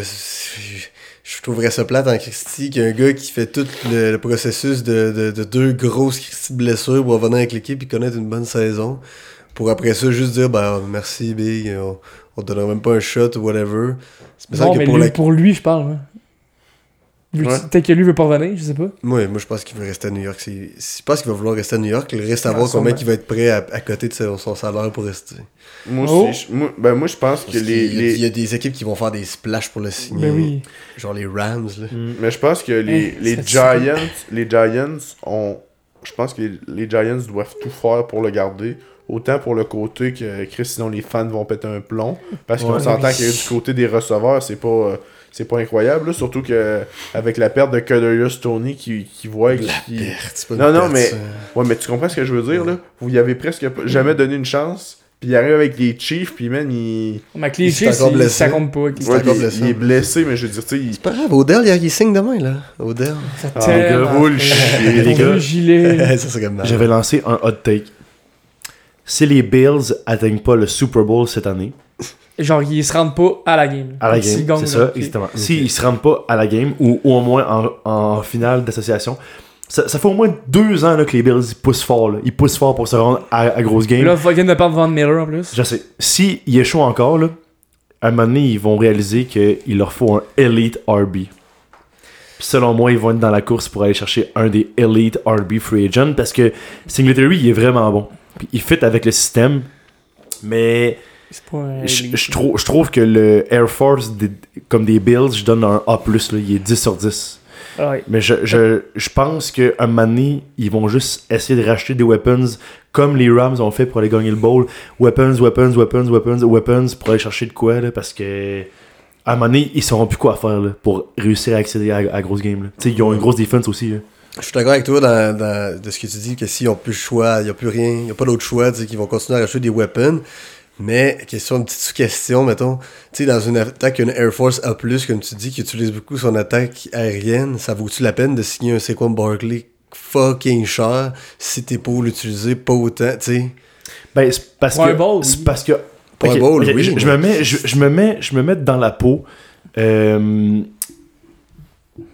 je trouverais ça plate en Christie qu'un gars qui fait tout le, le processus de, de, de deux grosses Christie blessures pour revenir avec l'équipe et connaître une bonne saison. Pour après ça, juste dire, ben merci Big, on, on te donnera même pas un shot ou whatever. C'est Non, que mais pour lui, la- pour lui, je parle. hein. Peut-être que lui veut pas revenir, je sais pas. Ouais, moi je pense qu'il veut rester à New York. C'est- Je pense qu'il va vouloir rester à New York. Le reste à Ah, voir combien il va être prêt à, à côté de son, son salaire pour rester. Moi Oh. aussi. je- moi- ben, moi, je pense que les. qu'il y a- les- Il y a des équipes qui vont faire des splashs pour le signer. Ben oui. Genre les Rams. Là. Mais je pense que les, les Giants, les Giants ont. Je pense que les Giants doivent tout faire pour le garder. Autant pour le côté que Chris, sinon les fans vont péter un plomb. Parce qu'on Ouais. s'entend que du côté des receveurs, c'est pas. euh, c'est pas incroyable, là, surtout que avec la perte de Kadarius Tony qui, qui voit La qui... perte, c'est pas Non, une non, perte, mais- ça. Ouais, mais tu comprends ce que je veux dire, là? Vous y avez presque jamais donné une chance, puis il arrive avec les Chiefs, puis man, il... Mais avec les Il Chiefs, ça compte pas. Ouais, il- blessé. il est blessé, mais je veux dire, tu sais, il... C'est pas grave, Odell, il, il signe demain, là. Odell. Ça Ah, roule, chier, les gars. gilet. [laughs] ça, c'est comme. J'avais lancé un hot take. Si les Bills atteignent pas le Super Bowl cette année, Genre, ils se rendent pas à la game. à la S'ils game, c'est là, ça, exactement. S'ils se rendent pas à la game, ou, ou au moins en, en finale d'association, ça, ça fait au moins deux ans là, que les Bills ils poussent fort. là. Ils poussent fort pour se rendre à, à grosse game. Là, fucking de perdre Van Miller en plus. Je sais. Si ils échouent encore, là, à un moment donné, ils vont réaliser qu'il leur faut un Elite RB. Puis selon moi, ils vont être dans la course pour aller chercher un des Elite RB Free Agent parce que Singletary, il est vraiment bon. Puis il fit avec le système. Mais pas je, trouve, je trouve que le Air Force, des- comme des Bills, je donne un A+, là, il est 10 sur 10. Ouais. Mais je, je, je pense qu'à un moment donné, ils vont juste essayer de racheter des weapons comme les Rams ont fait pour aller gagner le bowl. Weapons, weapons, weapons, weapons, weapons pour aller chercher de quoi, là, parce que à un moment donné, ils sauront plus quoi faire là, pour réussir à accéder à, à la grosse game. là. Tu sais, Ils ont une grosse défense aussi. là. Je suis d'accord avec toi dans, dans- de ce que tu dis, que s'ils n'ont plus le choix, il n'y a plus rien, il n'y a pas d'autre choix, tu sais, qu'ils vont continuer à racheter des weapons. Mais, question, une petite sous-question, mettons, tu sais, dans une attaque, une Air Force A+, comme tu dis, qui utilise beaucoup son attaque aérienne, ça vaut-tu la peine de signer un Saquon Barkley fucking cher si t'es pour l'utiliser pas autant, tu sais? Ben, c'est parce Pour que. un bowl, c'est oui. parce que. Pour un ok, bowl, oui, Je, me mets, je, je me mets, je me mets dans la peau euh,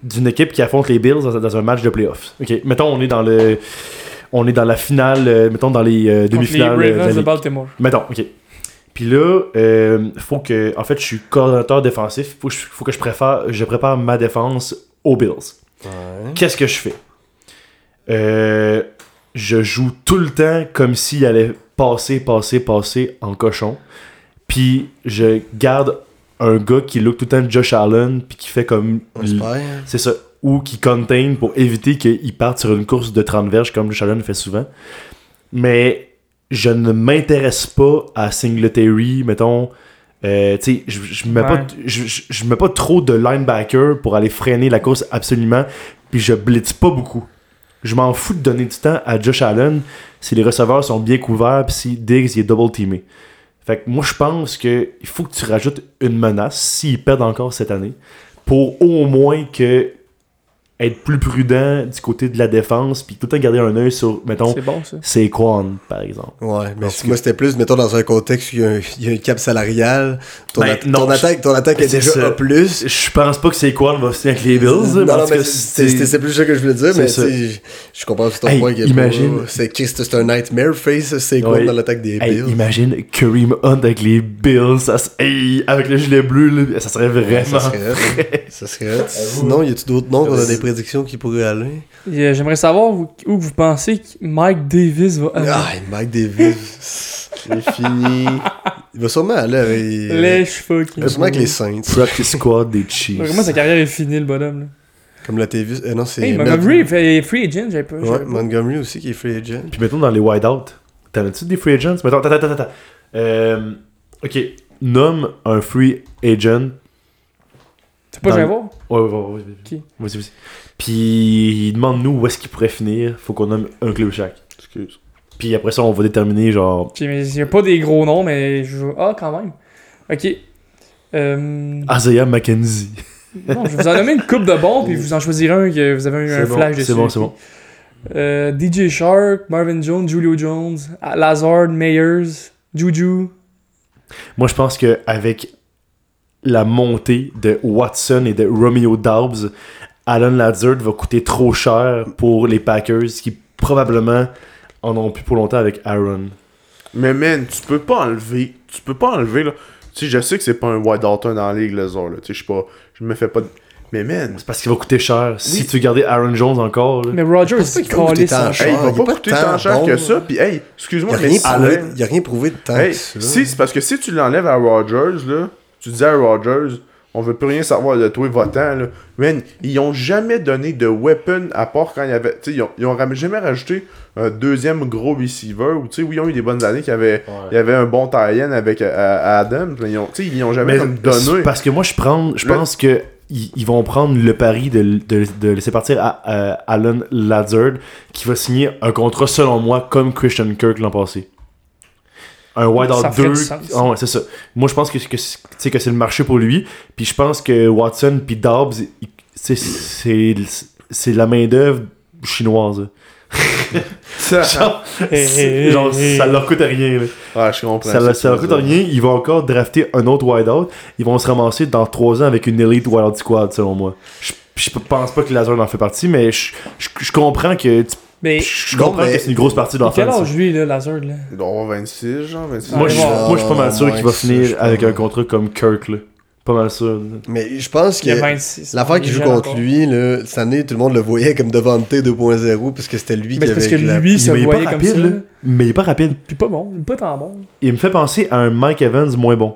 d'une équipe qui affronte les Bills dans, dans un match de playoffs. Ok, mettons, on est dans le. On est dans la finale, euh, mettons dans les euh, les demi-finales. euh, Ravens de. Baltimore. Mettons, ok. Puis là, euh, faut que. En fait, je suis coordonnateur défensif. Faut faut que je, préfère, je prépare ma défense aux Bills. Ouais. Qu'est-ce que je fais? Euh, Je joue tout le temps comme s'il allait passer, passer, passer en cochon. Puis je garde un gars qui look tout le temps Josh Allen, puis qui fait comme. C'est ça. ou qui contain pour éviter qu'ils partent sur une course de 30 verges comme le Shannon fait souvent. Mais je ne m'intéresse pas à Singletary, mettons. Euh, tu sais, je, mets Ouais. je mets pas trop de linebacker pour aller freiner la course absolument, puis je blitz pas beaucoup. Je m'en fous de donner du temps à Josh Allen si les receveurs sont bien couverts, puis si Diggs il est double teamé. Fait que moi je pense que il faut que tu rajoutes une menace s'ils perdent encore cette année pour au moins que être plus prudent du côté de la défense puis tout le temps garder un œil sur mettons C'est bon, ça. Saquon par exemple. Ouais, mais que- moi c'était plus, mettons, dans un contexte où il y a un, il y a un cap salarial. Ton, Ben, at- non, ton attaque, ton attaque est c'est déjà ça. A. plus. Je pense pas que Saquon va signer avec les Bills. Non, mais non, c'est c'est- c'est plus ça que je voulais dire, c'est mais ça. tu sais, je- comprends tout ton Hey, point. que imagine- C'est c'est un nightmare face, c'est quoi Ouais. dans l'attaque des Hey, Bills. imagine Kareem Hunt avec les Bills, ça, hey, avec le gilet bleu, là, ça serait Ouais, vraiment. [laughs] ça serait hot. Ça serait. Sinon, y a-tu d'autres noms qu'on a des prédictions qui pourraient aller euh, J'aimerais savoir où, où vous pensez que Mike Davis va aller. Ah, Mike Davis. C'est fini. Il va sûrement aller avec. Les cheveux qui. Il va sûrement avec les Saints. Practice squad des Chiefs. Vraiment, sa carrière est finie, le bonhomme. Là. Comme la TV. Euh, non, c'est. Hey, Montgomery, il fait free agent, j'avais pas. Ouais. Montgomery aussi qui est free agent. Puis mettons dans les wideouts, t'en as-tu des free agents? Mettons, attends, attends, attends. Euh, ok, nomme un free agent. C'est pas Dans je vais le- voir? Ouais, ouais, ouais, ouais. Qui? Vas-y, vas-y. Puis il demande nous où est-ce qu'il pourrait finir. Faut qu'on nomme un club chaque. Excuse. Puis après ça, on va déterminer genre. Ok, mais il a pas des gros noms, mais je Ah, quand même. Ok. Euh... Isaiah McKenzie. Non, je vais vous en nommer une coupe de bons, puis vous en choisirez un que vous avez eu un bon, flash dessus. c'est bon, c'est bon. Euh, DJ Shark, Marvin Jones, Julio Jones, Lazard, Meyers, Juju. Moi, je pense que avec la montée de Watson et de Romeo Dobbs, Alan Lazard va coûter trop cher pour les Packers qui probablement en ont plus pour longtemps avec Aaron. Mais man, tu peux pas enlever. Tu peux pas enlever là. Tu sais, je sais que c'est pas un White Dalton dans la ligue, là. Tu sais, je suis pas. Je me fais pas. de- Mais man. C'est parce qu'il va coûter cher. Si tu veux garder Aaron Jones encore, là, Mais Rogers, il qu'il va coûter tant cher. Hey, il va pas pas coûter tant cher bon, que ça. Puis hey, Il excuse-moi, n'y a, mais rien si- prouvé- il a rien prouvé de tant Hey, que ça. si, c'est parce que si tu l'enlèves à Rogers, là, tu dis à Rogers, on veut plus rien savoir de toi, votant, là. Man, ils ont jamais donné de weapon à part quand il y avait. Tu sais, ils ont, ils ont jamais rajouté un deuxième gros receiver. Ou tu sais, oui, ils ont eu des bonnes années qu'il y avait, il y avait un bon tie-in avec euh, à- Adams, mais ils ont, tu sais, ils ont jamais comme donné. parce que moi je prends je pense que ils, ils vont prendre le pari de, de- de laisser partir à, à Alan Lazard qui va signer un contrat selon moi comme Christian Kirk l'an passé. Un wide Ça out ferait 2. du sens. Ah ouais, c'est ça. Moi je pense que, que, c'est- tu sais, que c'est le marché pour lui. Puis je pense que Watson puis Dobbs, c'est c'est la main d'œuvre chinoise. [laughs] genre, Hey, c'est- hey, genre, hey. ça leur coûte rien. là. Ah, je comprends. Ça, leur- ça coûte rien. Ils vont encore drafter un autre wideout. Ils vont se ramasser dans 3 ans avec une Elite Wild Squad, selon moi. Je, je pense pas que Lazard en fait partie, mais je, je, je comprends que tu- Mais je Non, comprends mais- que c'est une grosse partie de quel l'offense. âge lui, là, Lazard, là? Il doit avoir 26, genre, 26. Moi, je, bon. moi, je suis pas mal sûr qu'il va finir avec un contrat comme Kirk. Là. Pas mal sûr. Mais je pense que Il a 26. l'affaire qui joue contre encore. lui, là, cette année, tout le monde le voyait comme Devante 2.0 parce que c'était lui Mais qui c'est parce avait que la- lui se mais il est voyait pas comme rapide, ça. là. Mais il est pas rapide. Puis pas bon, pas tant bon. Il me fait penser à un Mike Evans moins bon.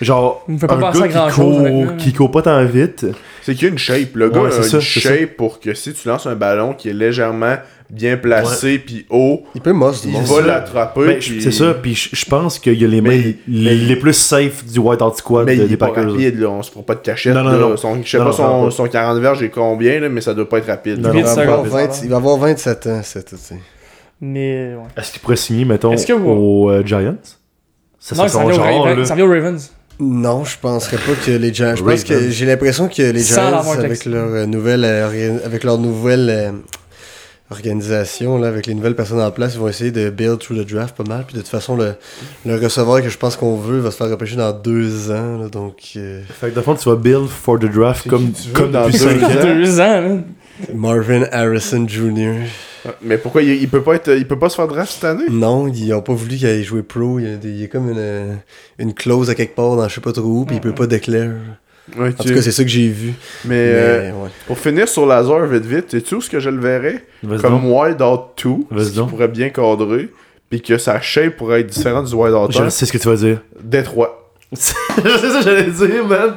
Genre, Il me fait pas un penser à gars qui court, qui court pas tant vite. C'est qu'il y a une shape. Le gars Ouais, a c'est une ça, shape pour que si tu lances un ballon qui est légèrement bien placé puis haut, Il peut mosse du il va ça. l'attraper. Ben, puis- C'est ça, puis je pense qu'il y a les mains Mais- les, les plus safe du White Out Squad Mais de- il des est pas Packers. rapide, là. on se fera pas de cachette. Non, non, là. non. Son- je sais pas son, vraiment pas. son 40 verges est combien, là, mais ça doit pas être rapide. Non, Il va, avoir secondes. 20 il va avoir 27 ans cet été. Mais ouais. Est-ce qu'il pourrait signer, mettons, vous- aux euh, Giants? Ça Non, il serait s'en son vient là. Il s'en vient aux Ravens. Non, je penserais pas que les Giants. Je pense que j'ai l'impression que les Giants, Lamar avec Jackson. leur euh, nouvelle, euh, avec leur nouvelle euh, organisation, là, avec les nouvelles personnes en place, ils vont essayer de build through the draft pas mal. Puis de toute façon, le, le receveur que je pense qu'on veut va se faire repêcher dans deux ans. là, donc, euh, Fait que de fond, tu vas build for the draft comme, qui tu veux comme dans deux 5 ans? ans? Deux ans. Marvin Harrison Jr. Mais pourquoi il, il peut pas être, il peut pas se faire draft cette année? Non, ils ont pas voulu qu'il aille jouer pro. Il y a, des- il y a comme une, euh, une clause à quelque part dans je sais pas trop où, puis il peut pas déclarer. En tout cas, c'est ça que j'ai vu. Mais, Mais, euh, ouais. pour finir sur Lazare vite vite, sais-tu où ce que je le verrais? Comme. Wild Out 2, Vas-y ce qui donc. pourrait bien cadrer, puis que sa shape pourrait être différente du Wild Out Je 1. sais ce que tu vas dire. Détroit. [laughs] je sais ça que j'allais dire, man.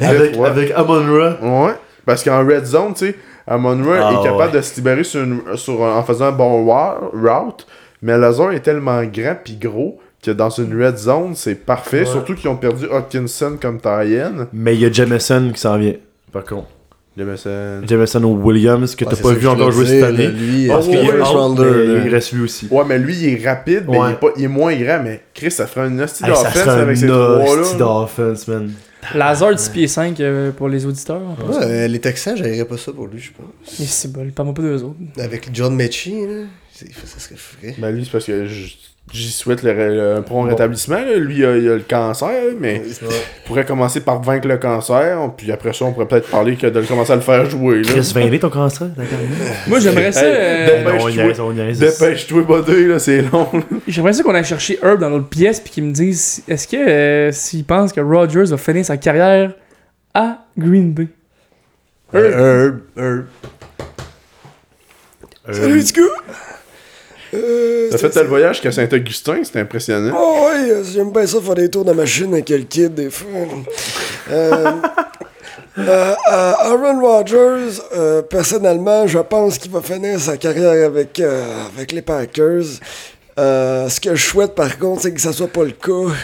Avec, avec Amon Ra. Ouais. Parce qu'en red zone, tu sais, Amon Ra Ah, est capable ouais. de se libérer sur une- sur un- en faisant un bon route, mais Lazar est tellement grand puis gros que dans une red zone, c'est parfait. Ouais. Surtout qu'ils ont perdu Hawkinson comme tie-in. Mais il y a Jamison qui s'en vient, par contre. Jamison. Jamison Williams, que Ouais, t'as c'est pas ça vu encore jouer cette année. Lui, Ah, Parce euh, qu'il est out, il reste lui aussi. Ouais, mais lui, il est rapide, mais Ouais. il, est pas, il est moins grand. Mais Chris, ça ferait une hostie Hey, ça d'offense avec ces un trois-là. hostie d'offense, man. Lazard 10 pieds 5 euh, pour les auditeurs. Ouais, euh, les Texans, j'aimerais pas ça pour lui, je pense. Et c'est bon, parle-moi pas d'eux autres. Avec John Mechie, là, c'est- ça serait frais. Ben lui, c'est parce que j- j'y souhaite le, le- un prompt rétablissement. là. Lui, il a, il a le cancer, mais il pourrait commencer par vaincre le cancer. Puis après ça, on pourrait peut-être parler que de le commencer à le faire jouer. Là. Chris Vainé, ton cancer? [laughs] Moi, j'aimerais ça. Hey, euh. Dépêche-toi, buddy, là, c'est long. J'aimerais ça qu'on aille chercher Herb dans l'autre pièce puis qu'il me dise est-ce que euh, s'il pense que Rodgers va finir sa carrière à Green Bay? Herb, Herb. Euh, Salut, du coup! Euh, T'as fait le voyage jusqu'à Saint-Augustin, c'était impressionnant. Oh ouais, euh, j'aime bien ça faire des tours de machine avec le kid des fois. [laughs] Euh, Aaron Rodgers, euh, personnellement, je pense qu'il va finir sa carrière avec, euh, avec les Packers. Euh, ce que je souhaite par contre, c'est que ça soit pas le cas.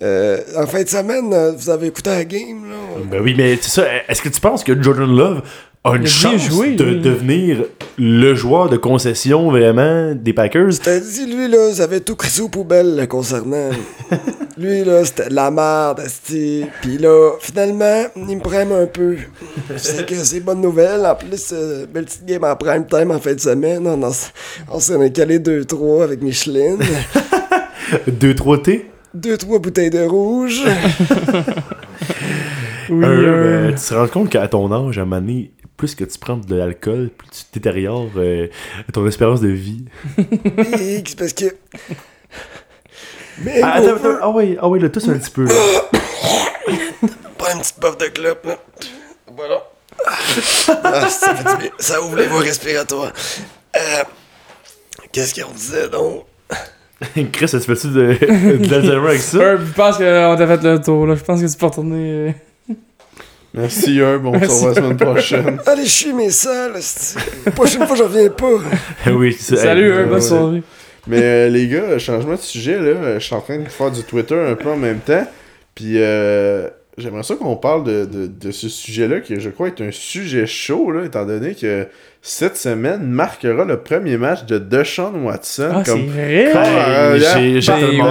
Euh, en fin de semaine, vous avez écouté la game, là? Ben oui, mais c'est ça. Est-ce que tu penses que Jordan Love a une chance joué, de lui. devenir le joueur de concession vraiment des Packers? T'as dit, lui, là, vous avez tout crissé aux poubelles le concernant. [laughs] lui, là, c'était de la merde. Puis là, finalement, il me prime un peu. C'est que c'est bonne nouvelle. En plus, euh, belle petite game en prime time en fin de semaine. On, en on s'en est calé 2-3 avec Micheline. [laughs] 2-3 T? 2-3 bouteilles de rouge. [laughs] Oui, Un, euh, ben, tu te rends compte qu'à ton âge, à un moment donné, plus que tu prends de l'alcool, plus tu détériores euh, ton espérance de vie. C'est parce que. Mais Ah, attends, attends, ah ouais, ah là, tous un petit peu. là. [coughs] Pas une petite puff de clope, là. Voilà. Ah, ça fait du bien. Ça ouvre les voies respiratoires. Euh, Qu'est-ce qu'on disait donc? [laughs] Chris, ça te fait-tu de, de l'Alzheimer avec ça? Herb, je pense qu'on t'a fait le tour là. Je pense que tu peux retourner. Euh, Merci, Herb, on se revoit la semaine prochaine. [laughs] Allez, chier mes salles. La prochaine fois, je reviens pas. oui, c'est ça. Salut, Herb, bonne soirée. Mais euh, les gars, changement de sujet, là, je suis en train de faire du Twitter un peu en même temps. Puis euh, j'aimerais ça qu'on parle de, de, de ce sujet-là, qui je crois est un sujet chaud, là, étant donné que cette semaine marquera le premier match de Deshaun Watson. Ah, c'est comme... vrai. J'ai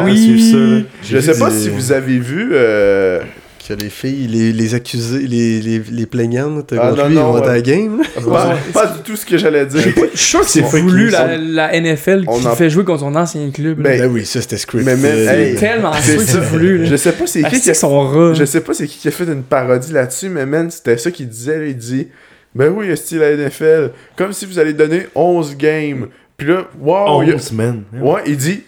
oui. Je sais pas si vous avez vu. euh, Que les filles, les, les accusés, les, les, les plaignantes, Ah, contre non, lui, non, vont être à ouais. la game. pas, pas du tout ce que j'allais dire. Je suis sûr que c'est voulu la, la NFL qui en- fait jouer contre son ancien club. Ben, Ben oui, ça c'était script. Mais même- Euh, hey, tellement c'est sûr que c'est voulu. Je sais pas c'est Ah, qui qui a son. Je sais pas c'est qui qui a fait une parodie là-dessus, mais man, c'était ça qu'il disait. là, il dit Ben oui, style la NFL, comme si vous allez donner 11 games. Puis là, wow, il y a- 11, man. Ouais, il dit,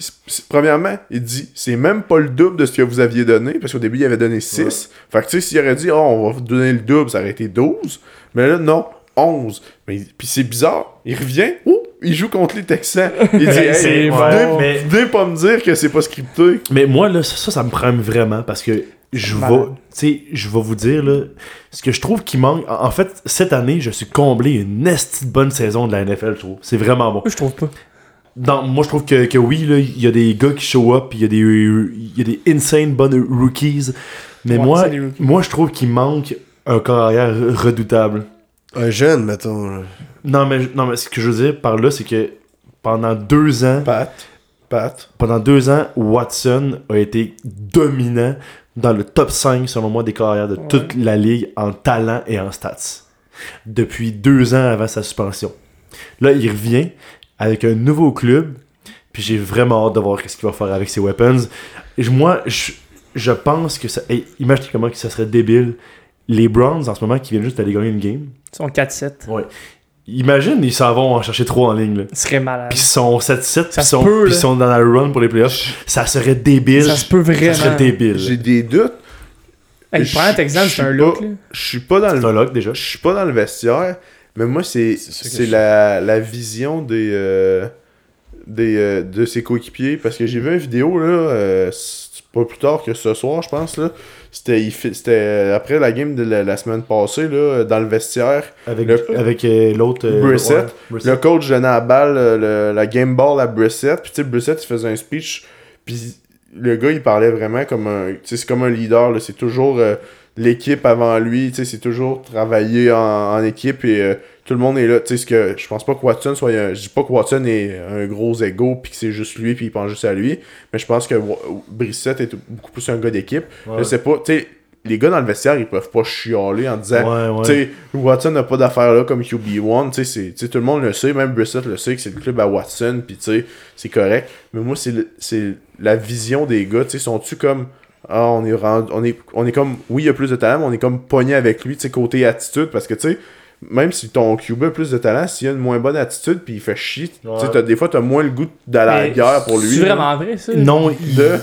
premièrement, il dit, c'est même pas le double de ce que vous aviez donné, parce qu'au début, il avait donné 6. Fait que, tu sais, s'il aurait dit, oh, on va vous donner le double, ça aurait été 12. Mais là, non, 11. Mais, puis c'est bizarre, il revient, ouh, il joue contre les Texans. Il [laughs] dit, hey, C'est venez, bon. mais- venez pas me dire que c'est pas scripté. Mais moi, là, ça, ça, me prime vraiment parce que je vais, Malade. tu sais, je vais vous dire, là, ce que je trouve qui manque. En fait, cette année, je suis comblé une esti de bonne saison de la NFL, je trouve. C'est vraiment bon. Moi, je trouve pas. Dans, moi, je trouve que, que oui, là, il y a des gars qui show up, il y a des, il y a des insane bonnes rookies. Mais Ouais, moi, rookies. moi, je trouve qu'il manque un carrière redoutable. Un jeune, mettons. Non, mais, non, mais ce que je veux dire par là, c'est que pendant deux ans, Pat, Pat. pendant deux ans, Watson a été dominant dans le top 5, selon moi, des carrières de toute la ligue en talent et en stats. Depuis deux ans avant sa suspension. Là, il revient avec un nouveau club, puis j'ai vraiment hâte de voir ce qu'il va faire avec ses weapons. Et moi, je, je pense que ça. hey, imaginez comment que ça serait débile. Les Browns, en ce moment, qui viennent juste d'aller gagner une game. Ils sont 4-7. Imagine, ils s'en vont en chercher trois en ligne. Là. Ils seraient malades. Puis ils sont 7-7, puis sont, peut, sont dans la run pour les playoffs. Ça serait débile. Ça se peut Ça serait vraiment. débile. J'ai des doutes. Hey, le premier je c'est un suis look. Je suis pas dans le un lock déjà. je suis pas dans le vestiaire, mais moi, c'est la, la vision des, euh, des euh, de ses coéquipiers. Parce que j'ai vu une vidéo, là, euh, pas plus tard que ce soir, je pense. là. C'était il fait- c'était, euh, après la game de la, la semaine passée, là, dans le vestiaire. Avec, avec euh, l'autre. euh, Brissett. ouais. Le coach donnait la balle, euh, le- la game ball à Brissett. Puis tu sais, Brissett, il faisait un speech. Puis le gars, il parlait vraiment comme un. Tu sais, c'est comme un leader. là. C'est toujours euh, l'équipe avant lui. Tu sais, c'est toujours travailler en, en équipe et euh, tout le monde est là. Tu sais, ce que je pense pas que Watson soit. un- je dis pas que Watson est un gros ego puis que c'est juste lui puis il pense juste à lui. Mais je pense que Wa- Brissett est beaucoup plus un gars d'équipe. Ouais. Je sais pas. Tu sais, les gars dans le vestiaire, ils peuvent pas chialer en disant. Ouais, ouais. Tu sais, Watson n'a pas d'affaires là comme QB1. Tu sais, c'est- tu sais, tout le monde le sait, même Brissett le sait que c'est le club à Watson, puis tu sais, c'est correct. Mais moi, c'est la vision des gars. Tu sais, sont-tu comme. Ah, on est, rendu- on, est, on est comme. Oui, il y a plus de talent, mais on est comme pogné avec lui, tu sais, côté attitude, parce que tu sais. Même si ton QB a plus de talent, s'il a une moins bonne attitude puis il fait chier, tu sais, des fois t'as moins le goût d'aller à la guerre pour lui. C'est vraiment vrai, ça? Non, il, De-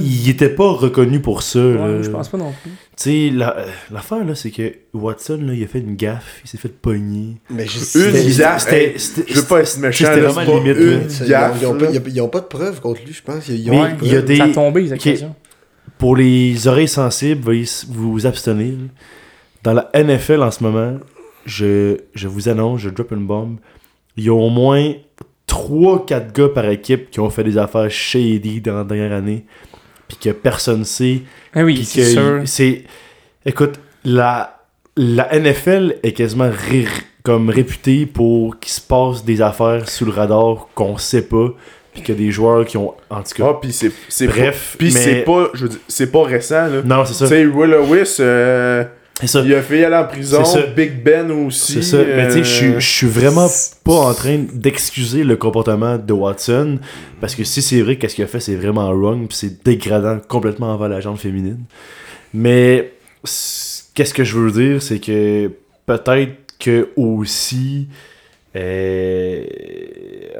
il était pas reconnu pour ça. Ouais, je pense pas non plus. Tu sais, la- l'affaire, là, c'est que Watson, là, il a fait une gaffe, il s'est fait pogner. Mais je Une sais- gaffe, C'était- hey, Je veux pas être méchant, C'était vraiment limite, une là. Ils ont- gaffe, ils ont, pas, là. ils ont- ils ont pas de preuves contre lui, je pense. Ils, ils Mais ont il y a des- Ça a tombé, les accusations. Pour les oreilles sensibles, veuillez vous abstenir. Dans la NFL en ce moment, je, je vous annonce, je drop une bombe. Il y a au moins 3-4 gars par équipe qui ont fait des affaires shady dans la dernière année. Puis que personne sait. Ah oui, c'est sûr. c'est. Écoute, la, la NFL est quasiment ré- comme réputée pour qu'il se passe des affaires sous le radar qu'on sait pas. Puis qu'il y a des joueurs qui ont. En tout cas. Ah, puis c'est c'est Bref, puis mais- c'est pas je veux dire, c'est pas récent là. Non, c'est Tu ça. sais Will Lewis euh, ça. il a fait aller en prison, ça. Big Ben aussi. C'est ça. Mais tu sais, je suis- euh, je suis vraiment pas en train d'excuser le comportement de Watson. Parce que si c'est vrai qu'est-ce qu'il a fait, c'est vraiment wrong. Puis c'est dégradant complètement envers la jambe féminine. Mais qu'est-ce que je veux dire, c'est que peut-être que aussi. euh,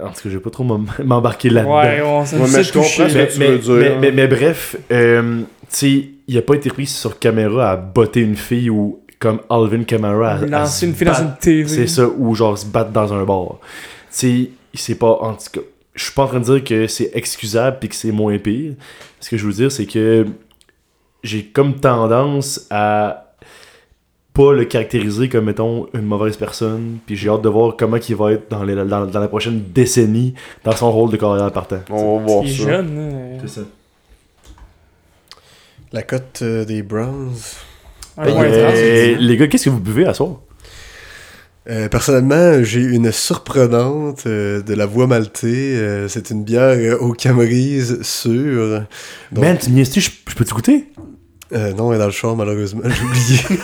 En tout cas, je vais pas trop m'em- [laughs] m'embarquer là-dedans. Ouais, on s'est Ouais, mais je comprends ce mais, que tu mais- veux dire. mais- mais- mais bref, euh, tu sais, il a pas été pris sur caméra à botter une fille ou comme Alvin Kamara à, à Lancer se une fille dans une TV. C'est ça, ou genre se battre dans un bar. Tu sais, c'est pas. En tout cas, je suis pas en train de dire que c'est excusable puis que c'est moins pire. Ce que je veux dire, c'est que j'ai comme tendance à pas le caractériser comme, mettons, une mauvaise personne. Puis j'ai hâte de voir comment il va être dans, les- dans, dans la prochaine décennie dans son rôle de carrière partant. on va voir Il est ça. jeune. La cote euh, des Browns. Moins euh, 30, c'est les gars, qu'est-ce que vous buvez à soir? Euh, personnellement, j'ai une surprenante euh, de la voie maltée. Euh, c'est une bière euh, au Camerise sûre. Donc- Man, tu me? Je je peux-tu goûter? Euh, non, elle est dans le char, malheureusement. J'ai oublié.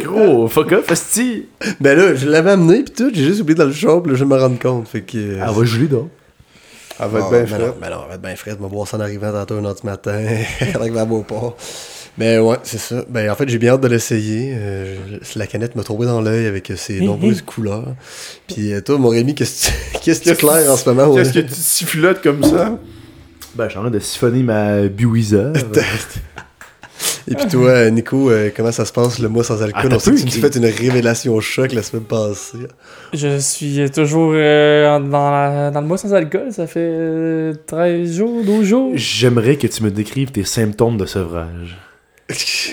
[laughs] Gros, fuck off, esti! ben là, je l'avais amené pis tout. J'ai juste oublié dans le char, pis là, je me rends compte. Fait que. euh, Elle va geler dehors. Elle va être Ah, bien ben fraîche. non, ben non, elle va être bien fraîche. Je vais boire ça en arrivant tantôt 1h du matin. [laughs] avec ma beau port. Mais ouais, c'est ça. Ben en fait, j'ai bien hâte de l'essayer. Euh, la canette m'a tombé dans l'œil avec ses nombreuses couleurs. Puis euh, toi, mon Rémi, qu'est-ce que tu [laughs] qu'est-ce que tu Qu'est-ce claires en ce moment? Qu'est-ce ouais? que tu sifflotes comme ça? Ben, je suis en train de siphonner ma Buiza. [laughs] Et puis toi, [laughs] Nico, euh, comment ça se passe le mois sans alcool? Ah, On sait que tu fait une révélation choc la semaine passée. Je suis toujours euh, dans, la- dans le mois sans alcool. Ça fait euh, 13 jours, 12 jours. J'aimerais que tu me décrives tes symptômes de sevrage.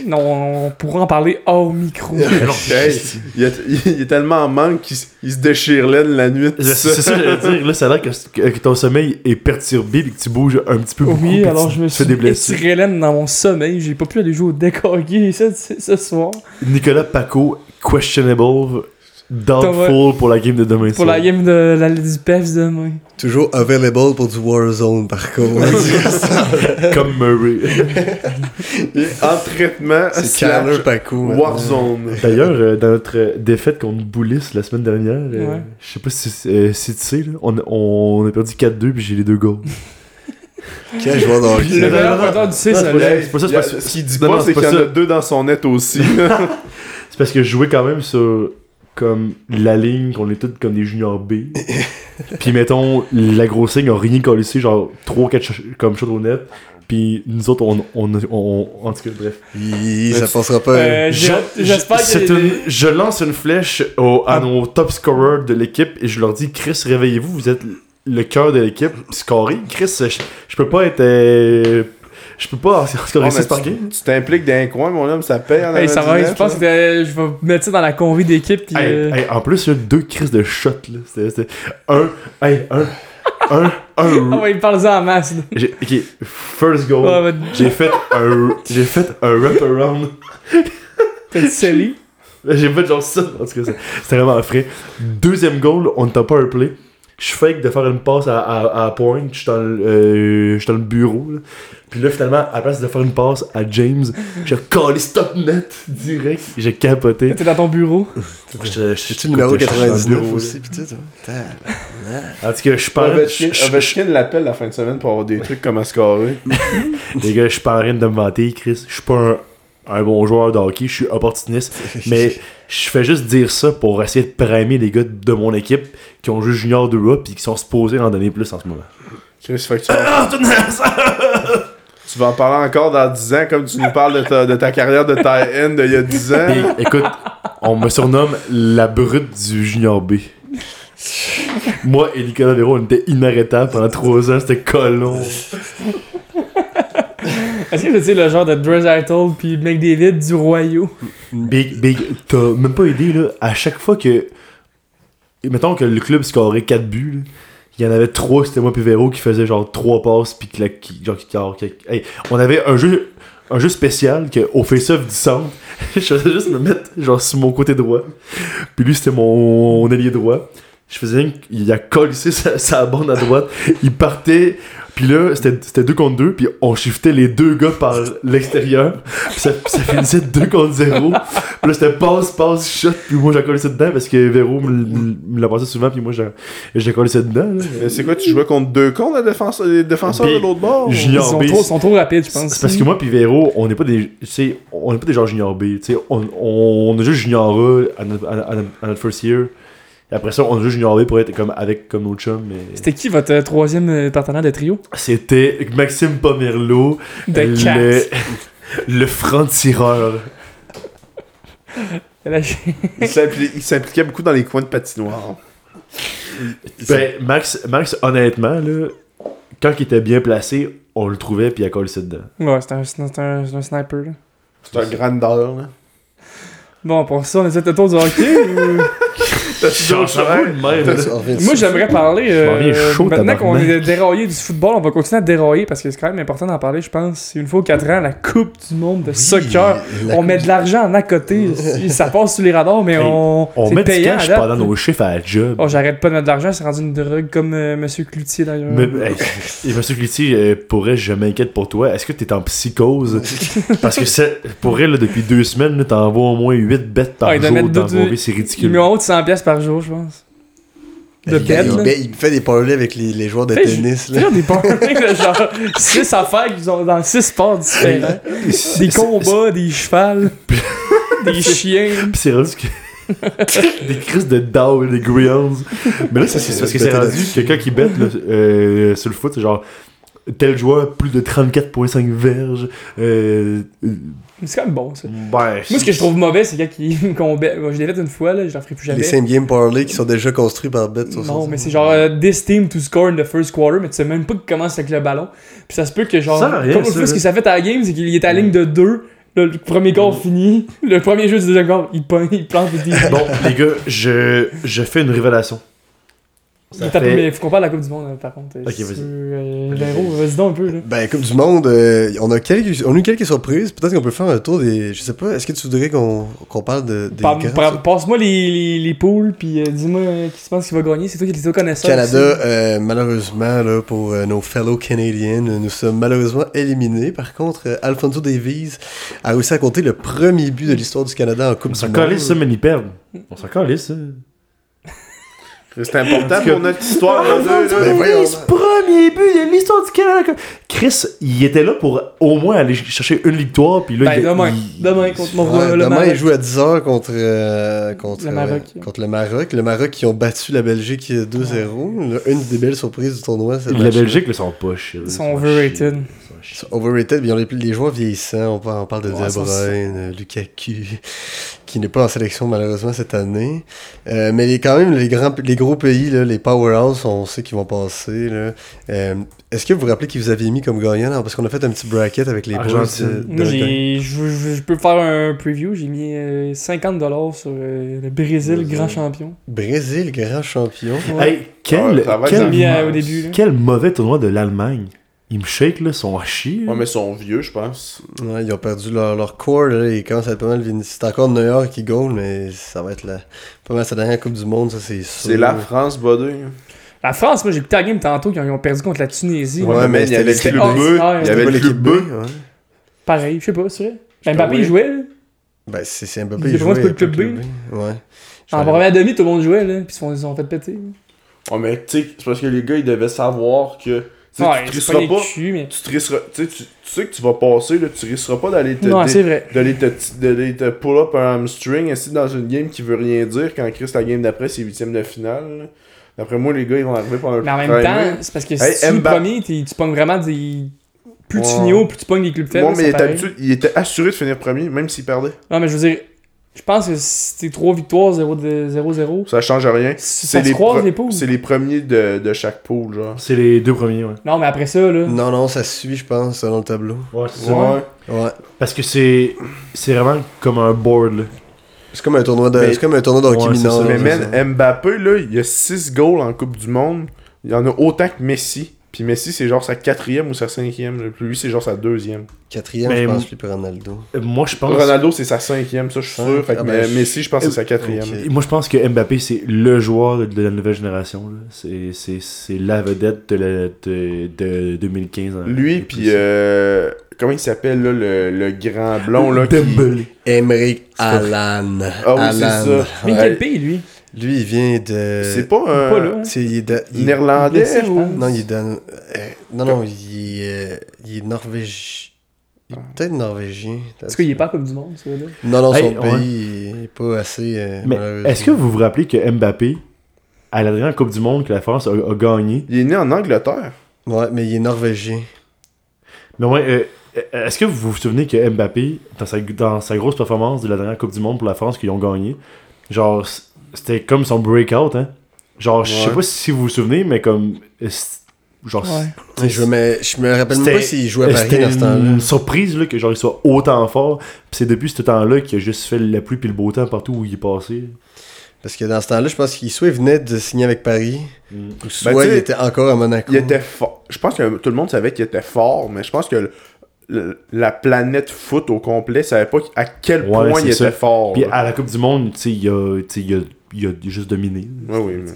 Non, on pourra en parler hors micro. [laughs] Hey, il, est, il est tellement en manque qu'il se déchire l'aine la nuit. C'est c'est ça que je veux dire. Là, ça a l'air que, que- que ton sommeil est perturbé et que tu bouges un petit peu beaucoup. Oui, alors je me suis des blessures. étiré laine dans mon sommeil. J'ai pas pu aller jouer au deck [laughs] hockey ce, ce soir. Nicolas Paco, questionable, doubtful pour la game de demain Pour soir. la game de la, du PEFs demain. Toujours available pour du Warzone, par contre. [laughs] Comme Murray. En traitement c'est Carler Paco. Warzone. D'ailleurs, euh, dans notre défaite contre Boulis la semaine dernière, euh, Ouais. je sais pas si, euh, si tu sais, là, on, on a perdu 4-2 puis j'ai les deux goals. [laughs] Quel joueur hockey. Le non, meilleur c'est pas ça. Ce qu'il dit pas, c'est qu'il y en a deux dans son net aussi. [laughs] C'est parce que je jouais quand même sur comme la ligne qu'on est tous comme des juniors B. [laughs] puis mettons, la grosse ligne a rien collé ici, genre 3-4 comme net. Puis nous autres, on, on, on, en tout cas, bref. Hi, ça passera pas. Euh, Je- J'espère c'est que. une- je lance une flèche au- à Ah. nos top scorers de l'équipe et je leur dis Chris, réveillez-vous, vous êtes le cœur de l'équipe, scorer. Chris, je, je peux pas être. euh, je peux pas scorer Oh, 6 mais par tu- game. Tu t'impliques dans un coin, mon homme, ça paye en Hey, ça va, 99, je pense là. que euh, je vais mettre ça dans la convie d'équipe. Puis, Hey, euh, hey, en plus, il y a deux crises de shots. là. C'était c'était un. Hey, un. Un. Un. [laughs] Ah ouais, parle-en en masse. là. J'ai- ok, first goal. J'ai fait un. J'ai fait un wraparound. T'as scellé. J'ai fait genre ça. En tout cas, c'est- c'était vraiment frais. Deuxième goal, on ne t'a pas un play. Je fake de faire une passe à, à, à point. Je suis dans, le- euh, je suis dans le bureau. Là. Puis là, finalement, à la place de faire une passe à James, j'ai collé stop net direct. J'ai capoté. T'es dans ton bureau? [laughs] Le numéro écoute, je suis dans le 99 bureau, aussi, En tout cas, je suis pas en train- Ovechkin l'appelle la fin de semaine pour avoir des trucs comme à scorer. [laughs] Les gars, je suis pas en train de me vanter, Chris. Je suis pas un, un bon joueur de hockey, je suis opportuniste. [laughs] Mais je fais juste dire ça pour essayer de primer les gars de mon équipe qui ont joué Junior d'Europe puis qui sont supposés en donner plus en ce moment. Chris, fait que tu vas, tu vas en parler encore dans 10 ans comme tu nous parles de ta, de ta carrière de tie end d'il y a 10 ans. Écoute, on me surnomme la brute du Junior B. Moi et Nicolas Véro, on était inarrêtables pendant 3 ans, c'était colon. Est-ce que c'est le genre de Dreisaitl puis McDavid du Royaux? Big, big, t'as même pas aidé, là, à chaque fois que. Mettons que le club scorait 4 buts, il y en avait 3, c'était moi puis Véro qui faisait genre 3 passes, puis qui, genre, qui- on avait un jeu. Un jeu spécial que au face-off du centre, je faisais juste me mettre genre sur mon côté droit. Puis lui c'était mon, ailier droit. Je faisais qu'il a collé sa, sa bande à droite. Il partait. Puis là, c'était c'était 2 contre 2. Puis on shiftait les deux gars par l'extérieur. Puis ça, ça finissait 2 contre 0. Puis là, c'était passe, passe, shot. Puis moi, j'ai collé ça dedans parce que Véro me, l'a passé souvent. Puis moi, j'ai- j'ai collé ça dedans. là. Mais c'est quoi, tu jouais contre deux cons, la défense, les défenseurs de l'autre bord? Junior Ils sont B, trop, sont trop rapides, je pense. C'est parce que moi puis Véro, on n'est pas des, on n'est pas des joueurs junior B. tu sais, On, on, on a juste junior A à notre, à, à- à notre first year. Et après ça, on a juste junior B pour être comme avec comme nos chums. Mais C'était qui votre euh, troisième euh, partenaire de trio? c'était Maxime Pomerleau, De le, le franc-tireur. [laughs] Il s'impli- il s'impliquait beaucoup dans les coins de patinoire. Ben, Max, Max, honnêtement, là, quand il était bien placé, on le trouvait puis il a collé ça dedans. Ouais, c'est un, un, c'est un sniper. C'est un grandeur, là. Bon, pour ça, on essaie de tour du hockey ou... [laughs] Moi, j'aimerais parler. euh, chaud, maintenant qu'on est déraillé du football, on va continuer à dérailler parce que c'est quand même important d'en parler, je pense. Une fois aux 4 ans, la Coupe du monde de soccer. On met de l'argent en à côté. [laughs] ça passe sous les radars, mais on. On met du payant cash pendant nos chiffres à la job. Oh, j'arrête pas de mettre de l'argent, c'est rendu une drogue comme euh, Monsieur Cloutier d'ailleurs. Mais, et [laughs] Monsieur Cloutier, euh, pour elle, je m'inquiète pour toi. Est-ce que t'es en psychose? [laughs] Parce que c'est, pour elle, depuis deux semaines, t'envoies au moins 8 bêtes par Ah, il doit jour c'est ridicule. met en haut de 100$ piastres par jour, je pense. De il, bête, il- là. il fait des parlays avec les, les joueurs de Hey, tennis. là. Des [laughs] là, genre 6 affaires qui sont dans 6 sports différents. Des combats, des chevals, [laughs] des chiens. Pis c'est rendu que... [laughs] des crises de Dow, des Grills. Mais là, c'est, parce que c'est rendu là-dessus. quelqu'un qui bête là, euh, sur le foot, c'est genre tel joueur, plus de 34.5 verges. Euh, C'est quand même bon, ça. ben, Moi, ce que je trouve mauvais, c'est quand ils [laughs] qu'on Je l'ai fait une fois, là, j'en ferai plus jamais. Les same game parlays qui sont déjà construits par Bet Non, mais c'est genre euh, this team to score in the first quarter, mais tu sais même pas qu'il commence avec le ballon. Puis ça se peut que genre. Ça rien, comme ça, le fait, ce que ça fait à la game, c'est qu'il est à la ligne de 2. Le premier quart fini. Le premier jeu du deuxième quart, il, pon- il plante le dit. Bon, les gars, je, je fais une révélation. Ça fait- Mais faut qu'on parle de la Coupe du Monde, euh, par contre. Ok, vas-y. euh, Véro, vas-y donc un peu, là. Ben, Coupe du Monde, euh, on, a quelques, on a eu quelques surprises. Peut-être qu'on peut faire un tour des. Je sais pas, est-ce que tu voudrais qu'on qu'on parle de, des Par- grands- par- Passe-moi les, les, les poules, puis euh, dis-moi euh, qui se pense qu'il va gagner. C'est toi qui es au connaisseur. Canada, euh, malheureusement, là, pour euh, nos fellow Canadiens, nous sommes malheureusement éliminés. Par contre, euh, Alfonso Davies a réussi à compter le premier but de l'histoire du Canada en Coupe On du s'en Monde. calisse, ça, mais ils perdent. On s'en calisse, ça. C'est important pour notre histoire, là, [laughs] deux, là. Voyons. Davis, premier but de l'histoire du Canada. Chris, il était là pour au moins aller chercher une victoire, puis là, Ben, il, demain. il- Demain contre mon Ouais, le demain, Maroc. il joue à 10h contre, euh, contre, Le Maroc. euh, contre le Maroc. Le Maroc qui ont battu la Belgique 2-0. Là, Une des belles surprises du tournoi. La. Belgique, là, sont pas chill. Ils sont overrated. Overrated, ils ont les, les joueurs vieillissants. On parle, on parle de Ouais, De ça, Bruyne, euh, Lukaku, [laughs] qui n'est pas en sélection malheureusement cette année. Euh, mais les, quand même, les, grands, les gros pays, là, les powerhouse, on sait qu'ils vont passer. là. Euh, Est-ce que vous vous rappelez qui vous aviez mis comme gagnant? là? Parce qu'on a fait un petit bracket avec les de j'ai, je, je- je peux faire un preview. J'ai mis euh, 50$ sur euh, le Brésil, Brésil. grand champion. Brésil, grand champion. Ouais. Hey, quel, mis euh, au début. là. quel mauvais tournoi de l'Allemagne. Ils me shake, là, sont à chier. Ouais, mais ils sont vieux, je pense. Ouais, ils ont perdu leur, leur core, là, ils commencent à être pas mal C'est encore New York qui goal, mais ça va être la, pas mal sa dernière Coupe du Monde, ça c'est sûr. C'est la France, Bodé. La France, moi, j'ai écouté la game tantôt ils ont perdu contre la Tunisie. Ouais, Ouais, mais mais il y avait le c'était- club c'était bleu. ordinaire. Il y avait l'équipe. B, ouais. Pareil, je sais pas, c'est vrai. Ben, Mbappé, il jouait. là. Ben, c'est Mbappé, il jouait c'est le club Ouais. En première demi, tout le monde jouait, là. Puis ils se font- ils se sont fait péter. Ouais, mais tu sais, c'est parce que les gars, ils devaient savoir que. Tu Ouais, tu risqueras pas pas. les culs, mais. Tu, te tu sais, tu- tu sais que tu vas passer, là, tu risqueras pas d'aller te. D'aller pull up un hamstring ainsi dans une game qui veut rien dire quand Chris la game d'après c'est huitième de finale. là. D'après moi, les gars, ils vont arriver pendant le Mais en même temps, c'est parce que si Hey, tu es le premier, tu pognes vraiment des. Plus tu Ouais. finis haut, plus tu pognes des clubs faibles. Bon, mais il était assuré de finir premier, même s'il perdait. Non, mais je veux dire, je pense que si t'es 3 victoires, 0-0, Ça change rien. ça se les, les poules. c'est les premiers de, de chaque pool, genre. C'est les deux premiers, ouais. Non, mais après ça, là. Non, non, ça suit, je pense, selon le tableau. Ouais, c'est Ouais. Ouais. Parce que c'est c'est vraiment comme un board, là. C'est comme un tournoi de, Mais- c'est comme un tournoi de hockey Ouais, c'est mineur. ça, Mais c'est man, ça. Mbappé, là, il y a 6 goals en Coupe du Monde. Il y en a autant que Messi. Puis Messi, c'est genre sa quatrième ou sa cinquième. Puis lui, c'est genre sa deuxième. Quatrième, Mais je pense, pour Ronaldo. Euh, Moi, je pense. Ronaldo, c'est sa cinquième, ça, je suis sûr. Fait que Ah, ben, mais je- Messi, je pense que c'est sa quatrième. Moi, je pense que Mbappé, c'est le joueur de la nouvelle génération. C'est- C'est c'est la vedette de, la, de, de 2015. hein. Lui, puis euh, comment il s'appelle, là, le, le grand blond, là, qui... Emmerich Alan. Ah oui, c'est ça. Mais quel pays, lui? Lui, il vient de. C'est pas un... Pas là. hein. C'est- il est de- il- Néerlandais, ou... Non, il est dans. euh, non, non, il est, euh, il est norvégien. Il est peut-être norvégien. Parce qu'il est pas comme du monde, ça, là. Non, non, son Hey, ouais. pays il est pas assez. euh, Mais est-ce que vous vous rappelez que Mbappé, à la dernière Coupe du Monde que la France a, a gagné, Il est né en Angleterre. Ouais, mais il est norvégien. mais ouais, euh, est-ce que vous vous souvenez que Mbappé, dans sa, dans sa grosse performance de la dernière Coupe du Monde pour la France qu'ils ont gagné, genre, c'était comme son breakout, hein? Genre, je sais Ouais. pas si vous vous souvenez, mais comme. Genre, Ouais. Je, me, je me rappelle même pas s'il jouait à Paris dans ce temps-là. une surprise là, que genre il soit autant fort. Puis c'est depuis ce temps-là qu'il a juste fait la pluie puis le beau temps partout où il est passé. Parce que dans ce temps-là, je pense qu'il soit il venait de signer avec Paris, ou soit Ben, sais, il était encore à Monaco. Il était fort. Je pense que tout le monde savait qu'il était fort, mais je pense que le- la planète foot au complet savait pas à quel Ouais, point il ça. était fort. Puis à la Coupe du Monde, tu sais, il a, tu sais, il a, il a juste dominé. Ouais, oui, mais-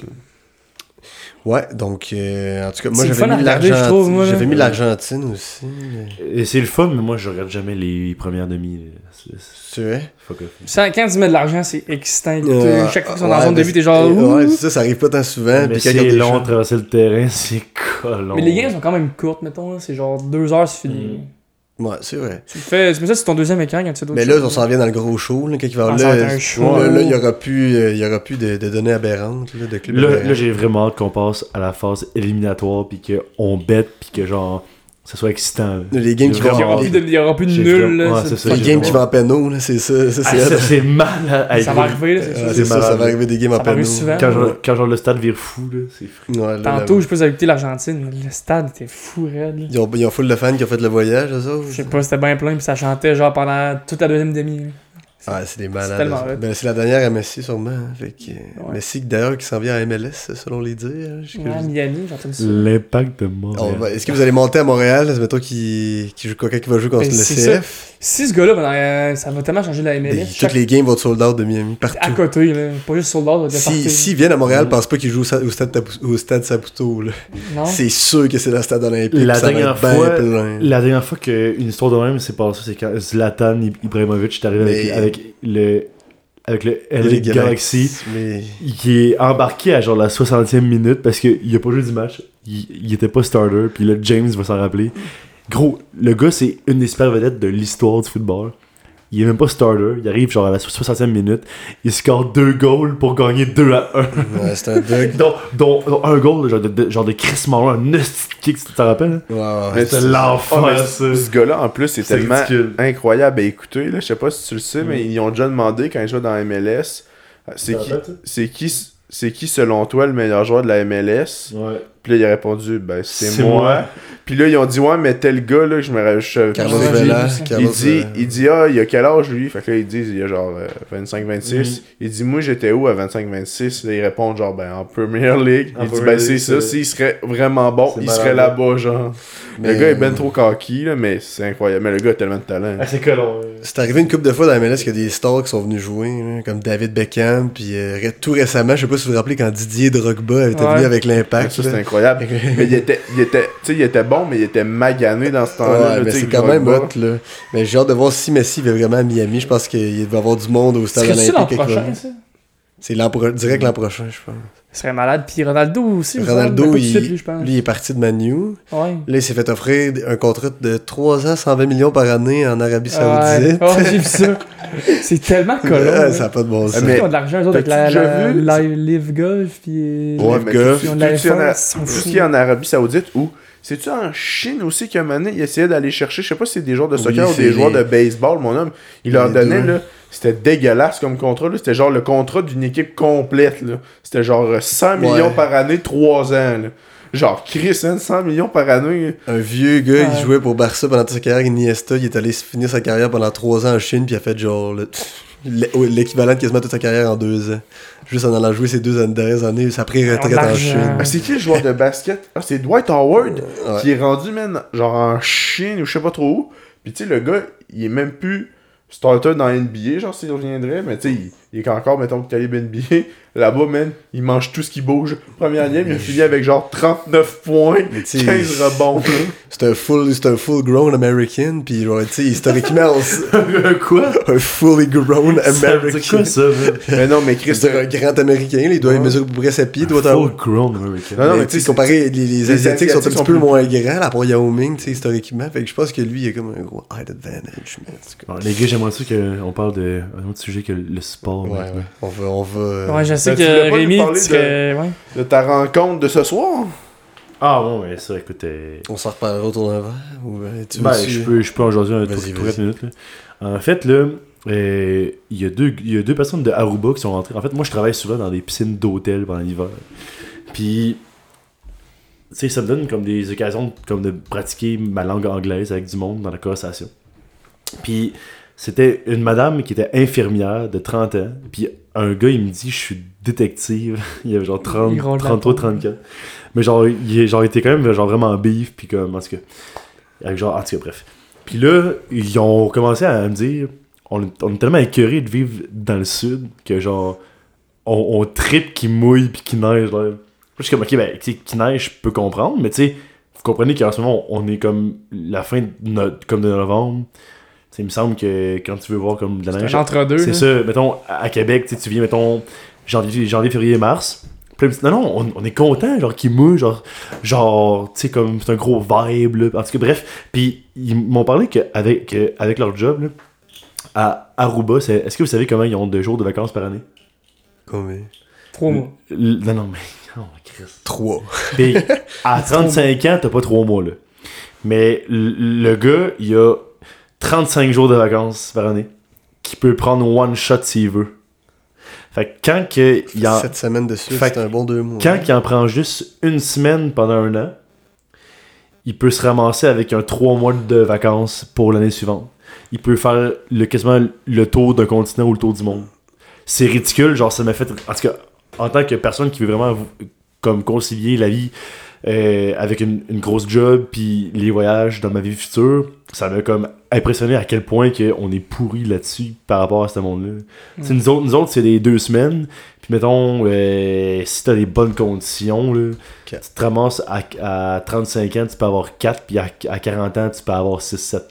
Ouais, donc euh, en tout cas, moi j'avais mis regarder, je trouve, l'Argentine. J'avais mis l'Argentine aussi. mais- Et c'est le fun, mais moi je regarde jamais les premières demi. C'est- vrai? Ça, Quand tu mets de l'argent, c'est excitant. Euh, Chaque fois qu'ils sont ouais, dans la zone de t'es genre. Ouais, c'est ça, ça arrive pas tant souvent. mais puis c'est quand il y a des long traverser le terrain, [laughs] c'est colon. Mais les games sont quand même courtes, mettons. C'est genre deux heures, c'est fini. Mm. Ouais, c'est vrai. Tu le fais. Mais ça, c'est ton deuxième écran quand tu fais d'autres Mais là, choses. on s'en vient dans le gros show, là, quand il va Ah, là, show. il y aura plus, euh, il y aura plus de, de données aberrantes, là, de là, j'ai vraiment hâte qu'on passe à la phase éliminatoire, puis qu'on bête, puis que genre, ça soit excitant. là. les games qui vont Il y aura vraiment plus de, il y aura plus de nul. là, ouais, ça, les games qui vont en là, c'est ça. ça, Ah, c'est ça, mal à Ça va arriver, là, c'est c'est ça, ça va arriver des games en Ça souvent. Quand, Ouais. genre, quand genre le stade vire fou, là, c'est fou. Ouais, là, Tantôt, là, je sais pas si vous avez écouté l'Argentine. Le stade était fou, raide. là. Ils ont, ils ont full de fans qui ont fait le voyage, autres. Je sais pas, c'était bien plein, puis ça chantait genre pendant toute la deuxième demi. Ah, c'est des malades. Ben, c'est la dernière à Messi, sûrement. hein. Fait que, euh, Ouais. Messi, d'ailleurs, qui s'en vient à MLS, selon les dires. hein, Ouais, Miami, j'ai entendu ça. L'impact de On Montréal. va- Est-ce que vous allez monter à Montréal? Mettons qui, qui joue quelqu'un qui va jouer contre Ben, le CF. Si ce gars-là, va dans- ça va tellement changer la MLS. Toutes chaque- les games vont être sold out de Miami, partout. À côté, là. Pas juste soldat, va Si, S'ils viennent à Montréal, Mm. pense pas qu'ils jouent au stade, au stade, au stade Saputo. là. Non. C'est sûr que c'est le stade olympique. La dernière ben fois- plein. La dernière fois qu'une histoire de même s'est passée, c'est quand Zlatan Ibrahimovic est arrivé avec, avec le avec le LA Galaxy, Mais qui est embarqué à genre la 60e minute parce qu'il a pas joué du match. Il, il était pas starter, puis là, James va s'en rappeler. Gros, le gars, c'est une des super vedettes de l'histoire du football. Il est même pas starter, il arrive genre à la 60e minute, il score deux goals pour gagner 2 à 1. Ouais, c'est un Doug. [laughs] dont, dont- dont un goal, genre de, de- genre de Chris Marlowe, un kick, tu te rappelles? hein? Ouais, C'est l'enfer, Ah, ça. Ce gars-là, en plus, c'est C'est tellement ridicule. incroyable à écouter. Là. Je sais pas si tu le sais, mais ils ont déjà demandé quand ils jouaient dans la MLS. euh, C'est Ça qui, c'est qui, c'est qui, selon toi, le meilleur joueur de la MLS Ouais. Puis là, il a répondu, ben, c'est moi. moi. Puis là, ils ont dit, ouais, mais tel gars, là, je me rappelle. je- Carlos Vela. il dit, il dit, ah, il a quel âge lui? Fait que là, ils disent, il a genre 25-26. Mhm. Il dit, moi, j'étais où à 25-26 Là, ils répondent, genre, ben, en Premier League. En il dit, ben, c'est ça. S'il serait vraiment bon, il malade. serait là-bas, genre. Mais, Le gars est ben euh, trop cocky, là, mais c'est incroyable. Mais le gars a tellement de talent. Ah, c'est colon. C'est arrivé une couple de fois dans la MLS qu'il y a des stars qui sont venus jouer, là, comme David Beckham, puis euh, tout récemment, je sais pas si vous vous rappelez quand Didier Drogba était Ouais. venu avec l'impact. ça, là. c'est incroyable. mais il était, il était, tu sais, il était bon, mais il était magané dans ce temps-là. Ouais, là, mais c'est quand même hot, là. Mais j'ai hâte de voir si Messi va vraiment à Miami. Je pense qu'il va y avoir du monde au stade l'an olympique. avec prochain, lui. ça? C'est l'an pro- direct l'an prochain, je pense. Ce serait malade. Puis Ronaldo aussi. Ronaldo, il, suite, lui, je pense. lui, il est parti de Manu. Ouais. Là, il s'est fait offrir un contrat de 3 ans, 120 millions par année en Arabie. Saoudite. Ouais, j'ai vu ça. [laughs] C'est tellement. Ouais, là. ça n'a pas de bon sens. Mais- qu'ils ont de l'argent, eux autres, avec la, la, vu? la Live Golf, puis... Ouais, mais golf. tout- Ils en a- F1, ils sont tout ce fous. qu'il y a en Arabie Saoudite ou c'est-tu en Chine aussi qu'à un moment donné, il essayait d'aller chercher, je sais pas si c'est des joueurs de Oui, soccer ou c'est des joueurs de baseball, mon homme. Il leur donnait, deux. là, c'était dégueulasse comme contrat, là. C'était genre le contrat d'une équipe complète, là. C'était genre euh, 100 millions Ouais. par année, 3 ans, là. Genre, Chris, hein, 100 millions par année. Un vieux gars, Ouais. il jouait pour Barça pendant toute sa carrière. Iniesta, il est allé finir sa carrière pendant 3 ans en Chine, puis il a fait genre le- l'é- l'équivalent de quasiment toute sa carrière en 2 ans. Juste en allant jouer ces deux dernières années, sa pré-retraite en. Chine. Ah, c'est qui le joueur de basket? Ah, c'est Dwight Howard Ouais. qui est rendu, man, genre en Chine ou je sais pas trop où. Puis tu sais, le gars, il est même plus starter dans NBA, genre s'il reviendrait, mais tu sais, il, il est encore, mettons, calibre NBA. [laughs] Là-bas, man, il mange tout ce qui bouge. Première game, il a fini avec genre 39 points, Mais tu sais, 15 rebonds. [laughs] C'est un full, c'est un full grown American, puis genre, tu sais, historiquement, on- [laughs] Quoi? un fully grown C'est American. quoi ça, man? mais non, mais Chris, C'est un grand Américain, là, il doit Ouais. mesurer à peu près 7 pieds, doit Full avoir. grown American. Non, non, mais tu sais, comparé, les, les les Asiatiques sont un petit peu moins grands, là, pour Yao Ming, tu sais, historiquement. Fait que je pense que lui, il a comme un gros height advantage. Bon, les gars, j'aimerais ça qu'on parle d'un autre sujet que le sport. Ouais. On va, on va. euh, Ouais, je sais Ben, que Rémi, parler tu serais... Ouais. de ta rencontre de ce soir? Ah, bon, mais ça, écoute. euh, On s'en reparlera autour d'un verre ou euh, tu Ben, je peux, je peux en jaser un truc. 4 minutes. Là. En fait, là, euh, il y, a deux- il y a deux personnes de Aruba qui sont rentrées. En fait, moi, je travaille souvent dans des piscines d'hôtel pendant l'hiver. Puis, tu sais, ça me donne comme des occasions comme de pratiquer ma langue anglaise avec du monde dans la conversation. Puis, c'était une madame qui était infirmière de 30 ans. Puis, un gars, il me dit, je suis détective. [laughs] il avait genre 30, Il roule la 33, peau. 34. Mais genre, il genre, était quand même genre vraiment bif. Puis, comme, en tout cas. Avec genre, en tout cas, bref. Puis là, ils ont commencé à me dire on, est- on est tellement écœurés de vivre dans le sud que genre, on, on tripe qui mouille puis qui neige. Là. Je suis comme, ok, ben, tu sais, qui neige, je peux comprendre, mais tu sais, vous comprenez qu'en ce moment, on est comme la fin de, no- comme de novembre. Il me semble que quand tu veux voir comme de la neige, entre-deux. c'est ça, mettons, à Québec, tu viens, mettons, janvier, janvier février, mars. Non, non, on, on est content, genre, qu'il mouille, genre, genre, tu sais, comme, c'est un gros vibe, là. En tout cas, bref. Puis, ils m'ont parlé qu'avec avec leur job, là, à Aruba, c'est- est-ce que vous savez comment ils ont deux jours de vacances par année? Combien? Trois mois. L- Non, non, mais. [laughs] Oh, Christ. 3. Puis, [laughs] à 35 ans, t'as pas trois mois, là. Mais le gars, il a 35 jours de vacances par année, qui peut prendre one shot s'il veut. Fait que quand que il en, 7 semaines de suite, c'est un bon 2 mois. quand il en prend juste une semaine pendant un an, il peut se ramasser avec un 3 mois de vacances pour l'année suivante. Il peut faire le, quasiment le tour d'un continent ou le tour du monde. C'est ridicule, genre ça m'a fait. En tout cas, en tant que personne qui veut vraiment comme concilier la vie euh, avec une, une grosse job puis les voyages dans ma vie future, ça m'a comme impressionné à quel point que on est pourri là-dessus par rapport à ce monde-là. Sais, Nous autres, nous autres c'est des deux semaines. Puis mettons, euh, si t'as des bonnes conditions, là, tu te ramasses à, à 35 ans, tu peux avoir 4, puis à, à 40 ans, tu peux avoir 6-7.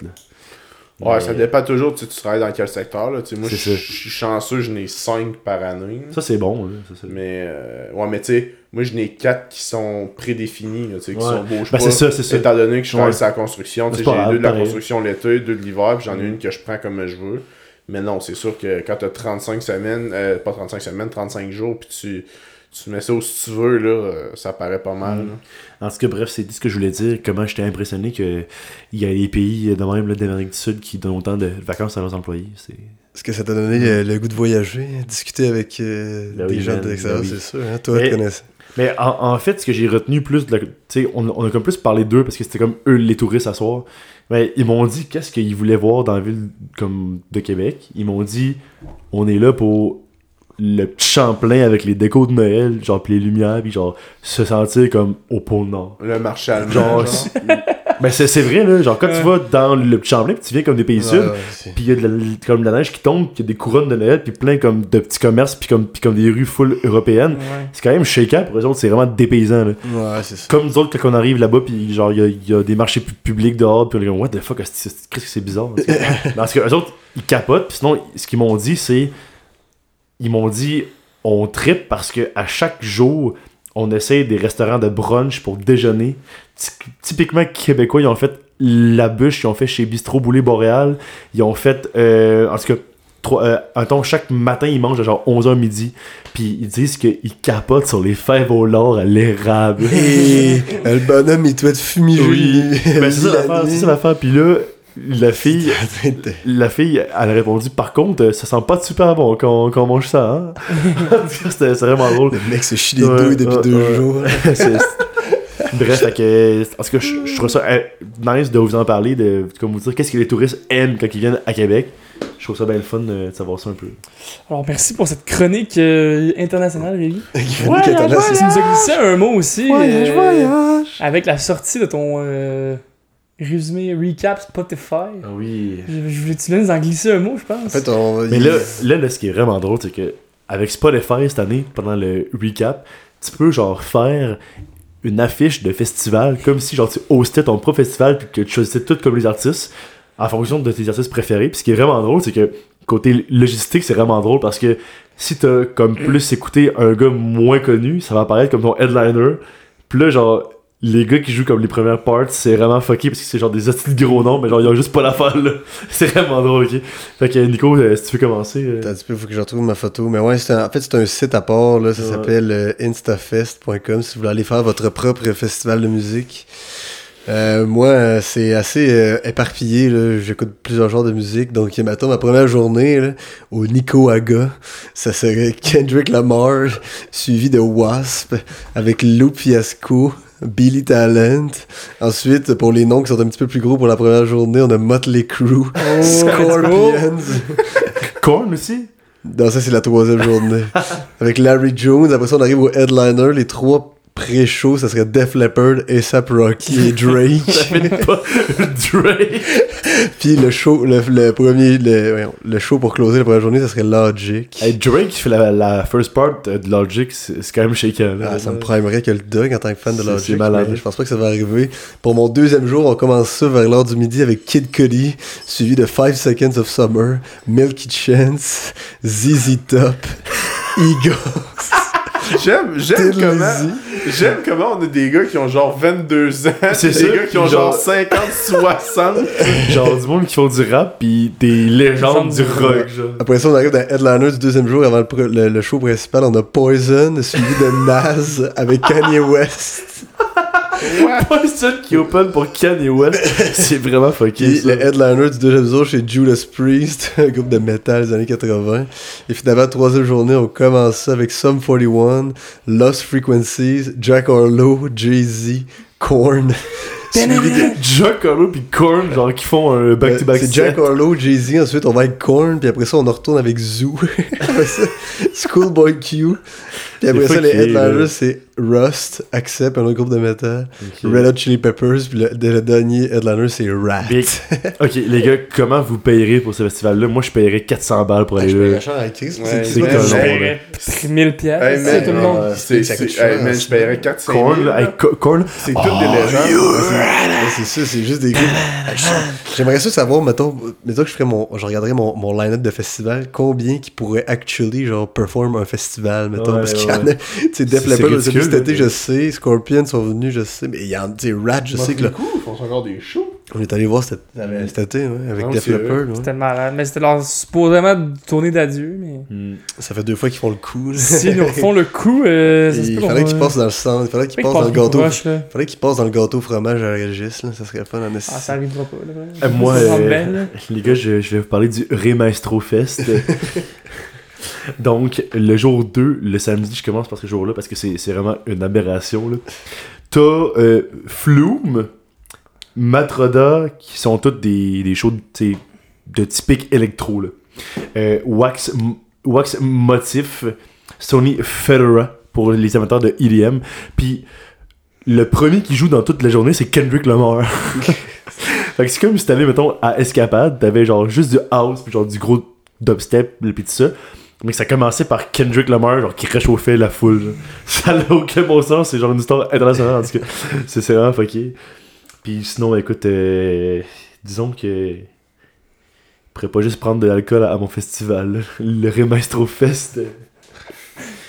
Ouais, Mais ça dépend toujours, tu tu travailles dans quel secteur, là. Tu sais, moi, je suis chanceux, je n'ai 5 par année. Ça, c'est bon. là, ça, Mais, euh, ouais, mais tu sais, moi, je n'ai 4 qui sont prédéfinis, là, tu sais, qui sont bouge Ben, pas. c'est ça, c'est ça. Étant donné que je travaille sur la construction, tu j'ai deux de la pareil. construction l'été, deux de l'hiver, puis j'en ai Mm. une que je prends comme je veux. Mais non, c'est sûr que quand t'as 35 semaines, euh, pas 35 semaines, 35 jours, puis tu, tu mets ça où si tu veux, là, euh, ça paraît pas mal. Mm. là. En tout cas, bref, c'est dit ce que je voulais dire. Comment j'étais impressionné qu'il y a des pays de même d'Amérique du Sud qui donnent autant de vacances à leurs employés. C'est... Est-ce que ça t'a donné euh, le goût de voyager, discuter avec euh, Ben des oui, gens de l'extérieur, ben oui. c'est sûr. Hein? Toi, tu connais ça. Mais en, en fait, ce que j'ai retenu plus, de la- tu sais, on, on a comme plus parlé d'eux parce que c'était comme eux les touristes à soir. Mais ils m'ont dit qu'est-ce qu'ils voulaient voir dans la ville comme de Québec? Ils m'ont dit on est là pour le petit Champlain avec les décos de Noël, genre pis les lumières, puis genre se sentir comme au pôle Nord. Le marché allemand. Genre, genre. c'est- ben c'est vrai là, genre quand tu vas dans le petit Champlain, pis tu viens comme des pays Ouais, sud, puis il y a de la, comme de la neige qui tombe, puis il y a des couronnes de Noël, puis plein comme de petits commerces, puis comme, puis comme des rues full européennes. Ouais. C'est quand même shakeant pour eux autres, c'est vraiment dépaysant là. Ouais, c'est ça. Comme nous autres, quand on arrive là-bas, puis genre, il y a, il y a des marchés pu- publics dehors, puis on est comme, what the fuck, qu'est-ce que c'est bizarre. [laughs] Parce que eux autres, ils capotent, puis sinon, ce qu'ils m'ont dit, c'est. Ils m'ont dit, on tripe parce que à chaque jour, on essaye des restaurants de brunch pour déjeuner. Ty- Typiquement québécois, ils ont fait la bûche, ils ont fait chez Bistrot Boulet Boréal, ils ont fait, euh, en tout cas, trois- euh, attends, chaque matin, ils mangent à genre 11h midi, puis ils disent qu'ils capotent sur les fèves au lard à l'érable. [laughs] Le bonhomme, il doit être fumigé. Oui, [laughs] ben, c'est ça l'affaire. Puis là, la [laughs] fille, la fille, elle a répondu Par contre, ça sent pas super bon quand, quand on mange ça. Hein? [laughs] C'était c'est vraiment drôle. Le mec se chie les Ouais, douilles depuis deux jours. [laughs] Bref, que, en tout cas, je, je trouve ça euh, nice de vous en parler, de comme vous dire qu'est-ce que les touristes aiment quand ils viennent à Québec. Je trouve ça bien le fun euh, de savoir ça un peu. Alors, merci pour cette chronique euh, internationale, Rémi. Chronique Tu internationale. nous as glissé un mot aussi. Voyage, euh, voyage. Avec la sortie de ton euh, résumé recap Spotify. Ah oui. Je, je voulais tu nous en glisser un mot, je pense? En fait, on. Mais là, là, là, ce qui est vraiment drôle, c'est que avec Spotify cette année, pendant le recap, tu peux genre faire une affiche de festival comme si genre tu hostais ton propre festival puis que tu choisissais tout comme les artistes en fonction de tes artistes préférés. Puis ce qui est vraiment drôle, c'est que côté logistique, c'est vraiment drôle parce que si t'as comme plus écouté un gars moins connu, ça va apparaître comme ton headliner. Puis là, genre, les gars qui jouent comme les premières parts, c'est vraiment fucké parce que c'est genre des de gros noms, mais genre, ils ont juste pas l'affaire là. [laughs] C'est vraiment drôle, ok? Fait que Nico, euh, si tu veux commencer. euh, petit peu, faut que je retrouve ma photo. Mais ouais, un- en fait, c'est un site à part, là, ça Ouais. s'appelle euh, instafest.com si vous voulez aller faire votre propre festival de musique. Euh, moi, euh, c'est assez euh, éparpillé, là. j'écoute plusieurs genres de musique. Donc, mettons, ma première journée là, au Nicoaga, ça serait Kendrick Lamar, suivi de Wasp, avec Lou Fiasco, Billy Talent. Ensuite, pour les noms qui sont un petit peu plus gros pour la première journée, on a Motley Crue, Scorpions. [laughs] Korn aussi? Non, ça c'est la troisième journée. [laughs] Avec Larry Jones, après ça on arrive au headliner, les trois pré-shows, ça serait Def Leppard, A$AP Rocky et Drake. [laughs] pas Drake. [laughs] Puis le show, le, le premier, le, le show pour closer la première journée, ça serait Logic. Hey, Drake qui fait la, la first part de Logic, c'est quand même shaken. Ah, ça me primerait que le dog en tant que fan de Logic. malade. mais Je pense pas que ça va arriver. Pour mon deuxième jour, on commence ça vers l'heure du midi avec Kid Cudi, suivi de 5 Seconds of Summer, Milky Chance, ZZ Top, [laughs] Eagles, J'aime, j'aime comment, j'aime comment on a des gars qui ont genre 22 ans, [laughs] C'est des gars qui ont genre- genre 50, 60. [laughs] genre du monde qui font du rap pis des légendes du rock, genre. Après ça, on arrive dans le headliner du deuxième jour avant le- le show principal. On a Poison, suivi de Nas avec Kanye West. [laughs] Pas seul qui open pour Kanye West. [laughs] C'est vraiment fucké. Puis ça. le headliner du deuxième jour, c'est Judas Priest, [laughs] un groupe de métal des années 80. Et finalement, troisième journée, on commence ça avec Sum 41, Lost Frequencies, Jack Harlow, Jay-Z, Korn. [laughs] Jack Harlow pis Korn, genre qui font un back-to-back C'est set. Jack Harlow, Jay-Z, ensuite on va avec Korn, puis après ça on en retourne avec Zoo. Schoolboy Q. Puis après ça, les headliners, c'est Rust, Accept, un autre groupe de métal. Red Hot Chili Peppers, puis le, le dernier headliner, c'est Rat. Big. [laughs] Ok, les gars, comment vous payerez pour ce festival-là? Moi, je payerais 400 balles pour aller là. c'est non, paierais 1000 piastres. C'est tout le monde. euh, Ça ça. je paierais 4 5 Korn, là, hey, Co- Korn. C'est toutes des légendes. Ouais, c'est ça, c'est juste des groupes. J'aimerais ça savoir, mettons, mettons que je ferais mon, je regarderais mon, mon line-up de festival, combien qui pourrait actually, genre, perform un festival, mettons, Ouais, parce y ouais. en a, tu sais, Def C'est Leppard, cet été, je sais, Scorpions sont venus, je sais, mais il y en, sais, Rat, je sais que là, ils font encore des shows. On est allé voir cet, cet été, ouais, avec Def Leppard. C'était malade. Mais c'était leur supposément tournée d'adieu. Mais Hmm. Ça fait deux fois qu'ils font le coup. s'ils nous refont le coup, euh, Il fallait qu'ils passent dans le centre, il fallait qu'ils passent dans le gâteau. là. fallait qu'ils passent dans le gâteau fromage à la Régis, là. Ça serait fun en Ah, ça arrivera pas, là. Euh, moi, euh, les gars, je, je vais vous parler du Remaestro Fest. [laughs] Donc, le jour 2, le samedi, je commence par ce jour-là parce que c'est vraiment une aberration. T'as euh, Flume, Matroda, qui sont toutes des, des shows de typique électro. Là. Euh, Wax, Wax Motif, Sony Fedora pour les amateurs de EDM. Puis le premier qui joue dans toute la journée, c'est Kendrick Lamar. [laughs] fait que c'est comme si t'allais, mettons, à Escapade, t'avais genre juste du house, puis genre du gros dubstep, puis tout ça. Mais ça commençait par Kendrick Lamar, genre qui réchauffait la foule. [laughs] Ça n'a aucun bon sens, c'est genre une histoire internationale en tout cas. [laughs] C'est vraiment fucké. Puis sinon, écoute, euh, disons que. Je pourrais pas juste prendre de l'alcool à mon festival. Le Remaestro Fest, euh,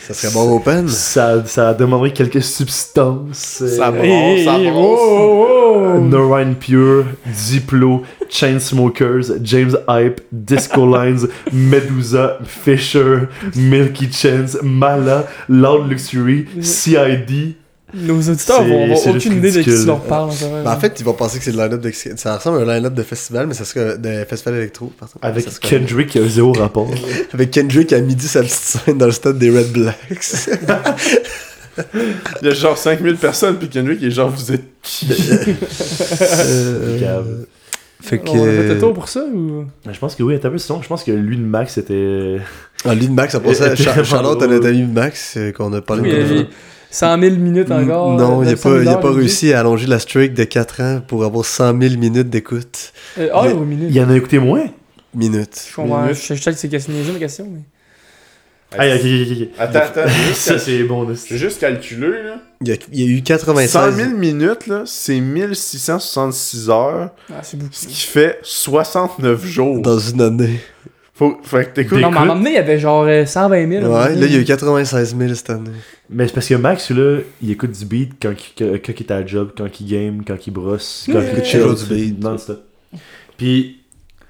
Ça serait bon open. ça, ça demanderait quelques substances. Ça va. Hey, ça wow. Norine Pure, Diplo, Chainsmokers, James Hype, Disco Lines, [laughs] Medusa, Fisher, Milky Chance, Mala, Loud Luxury, CID. Nos auditeurs vont avoir aucune idée de qui leur parles. en fait. Ben, en fait, ils vont penser que c'est le line-up de. Ça ressemble à un line-up de festival, mais ça serait de festival électro. par exemple. Avec Ça Kendrick qui a zéro rapport. [laughs] Avec Kendrick à midi sa petite scène dans le stade des Red Blacks. [laughs] Il y a genre 5000 personnes, puis Kendrick est genre, vous êtes qui? [laughs] Euh, Cave. fait que. On a fait le tour pour ça ou? Je pense que oui, t'as vu sinon, je pense que lui de Max c'était. Ah, lui de Max, après ça, et- Char- Charlotte, Ouais. notre ami Max, euh, qu'on a parlé Oui, de 100 000 minutes encore. Non, il n'a 900 pas, 000 il a pas réussi à allonger la streak de 4 ans pour avoir 100 000 minutes d'écoute. Euh, Ah, Il y a- au minute. Il en a écouté moins? Minutes. Je comprends. Minute. Je sais que c'est question ma question. Mais... Ah, ok, ok, ok. ok. Attends, attends, [laughs] Ça c'est bon, j'ai juste calculé, là. Il y a, il y a eu 100 96. 000 minutes, là, c'est 1666 heures, Ah, c'est beaucoup. ce qui fait 69 jours. dans une année. Faut, fait que t'écoutes. Non, mais à un moment donné, il y avait genre euh, 120 000. à un moment Ouais, donné. là, il y a eu 96 000 cette année. Mais c'est parce que Max, là, il écoute du beat quand, il- quand, quand il est à la job, quand il game, quand il brosse, quand il chill du beat. non-stop. Puis,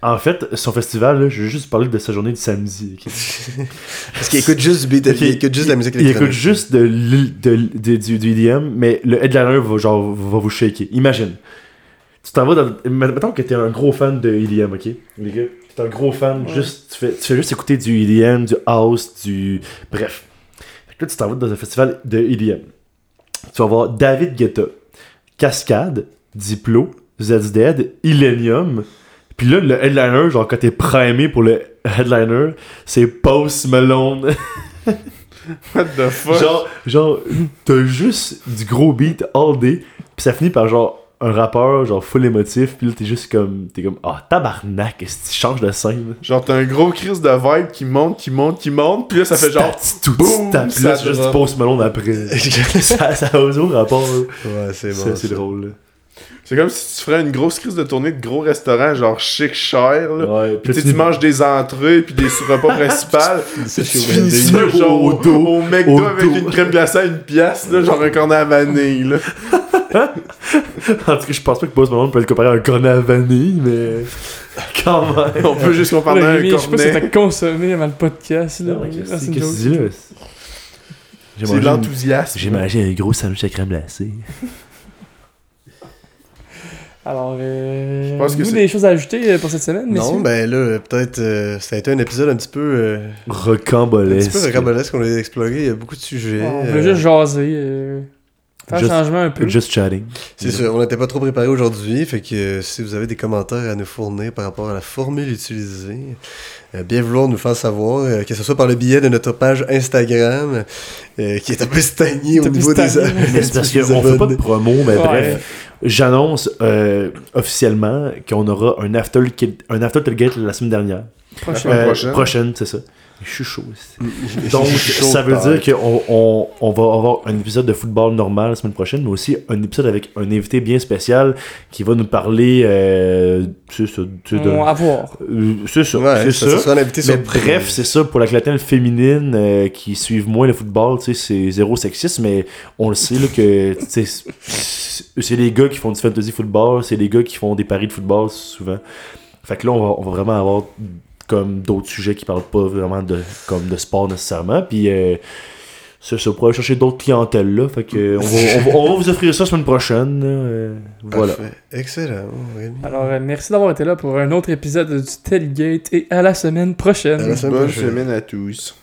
en fait, son festival, là, je vais juste parler de sa journée du samedi. [laughs] Parce qu'il écoute juste du beat, il écoute juste de la musique Il électronique. écoute juste de, l'île- de, de- du, du EDM, mais le headliner va, genre, va vous shaker. Imagine. Tu t'en vas dans. Mettons que t'es un gros fan de EDM, ok? Les gars, t'es un gros fan, Ouais. juste, tu, fais, tu fais juste écouter du EDM, du house, du. Bref. Fait que là, tu t'en vas dans un festival de EDM. Tu vas voir David Guetta, Cascade, Diplo, ZZ, Illenium. Puis là, le headliner, genre, quand t'es primé pour le headliner, c'est Post Malone. [laughs] What the fuck? Genre, genre t'as juste du gros beat all day, pis ça finit par genre un rappeur, genre full émotif, pis là t'es juste comme, t'es comme, ah tabarnak, est-ce que tu changes de scène? Genre, t'as un gros crise de vibe qui monte, qui monte, qui monte, puis là, ça fait genre. tout boum, là c'est juste drop. Post Malone après. [laughs] ça, ça a rapport, là. Ouais, c'est bon. C'est drôle, là. C'est comme si tu ferais une grosse crise de tournée de gros restaurants, genre chic cher, là. Ouais, Puis tu sais, tu manges des entrées puis des repas [laughs] principales. C'est tu finis ça genre Au au, dos, au McDo au avec dos. une crème glacée à une pièce, là, genre un cornet à vanille, là. [laughs] [laughs] En tout cas, je pense pas que Post Malone peut le comparer à un cornet à vanille, mais [laughs] quand même. On peut juste comparer à un Rémi, je sais pas si cornet. t'as consommé avant le podcast. Là. Ah, Qu'est-ce c'est une que tu joke. dis là? J'ai C'est mangé, l'enthousiasme. j'ai mangé un gros sandwich à crème glacée. [laughs] Alors, euh, Je pense que avez-vous c'est- des choses à ajouter euh, pour cette semaine, messieurs? Non, ben là, peut-être, euh, ça a été un épisode un petit peu, euh, un petit peu rocambolesque qu'on a exploré. Il y a beaucoup de sujets. On euh, voulait juste jaser. Faire un changement un peu. Just chatting. C'est sûr, on n'était pas trop préparé aujourd'hui, fait que euh, si vous avez des commentaires à nous fournir par rapport à la formule utilisée, euh, bien vouloir nous faire savoir, euh, que ce soit par le biais de notre page Instagram, euh, qui est un peu stagné au niveau des. Mais c'est parce des qu'on fait pas de promo, mais Ouais. bref. J'annonce euh, officiellement qu'on aura un after, un after Tailgate la semaine dernière. Euh, prochaine. prochaine, c'est ça. Je suis chaud. Donc, chaud ça veut dire qu'on on, on va avoir un épisode de football normal la semaine prochaine, mais aussi un épisode avec un invité bien spécial qui va nous parler. Euh, c'est ça. c'est de- On va voir. euh, c'est ça. Ouais, c'est ça, ça. ça sera un invité Mais bref, c'est ça pour la clientèle féminine euh, qui suivent moins le football, tu sais, c'est zéro sexiste, mais on le sait là, que c'est les gars qui font du fantasy football, c'est les gars qui font des paris de football souvent. Fait que là, on va, on va vraiment avoir comme d'autres sujets qui parlent pas vraiment de comme de sport nécessairement. Puis euh, c'est ça, on pourra aller chercher d'autres clientèles là. Fait que on va, on, va, on va vous offrir ça la semaine prochaine. euh, voilà. Excellent. Alors, euh, merci d'avoir été là pour un autre épisode du Tailgate et à la semaine prochaine. À la semaine Bonne prochaine. semaine à tous.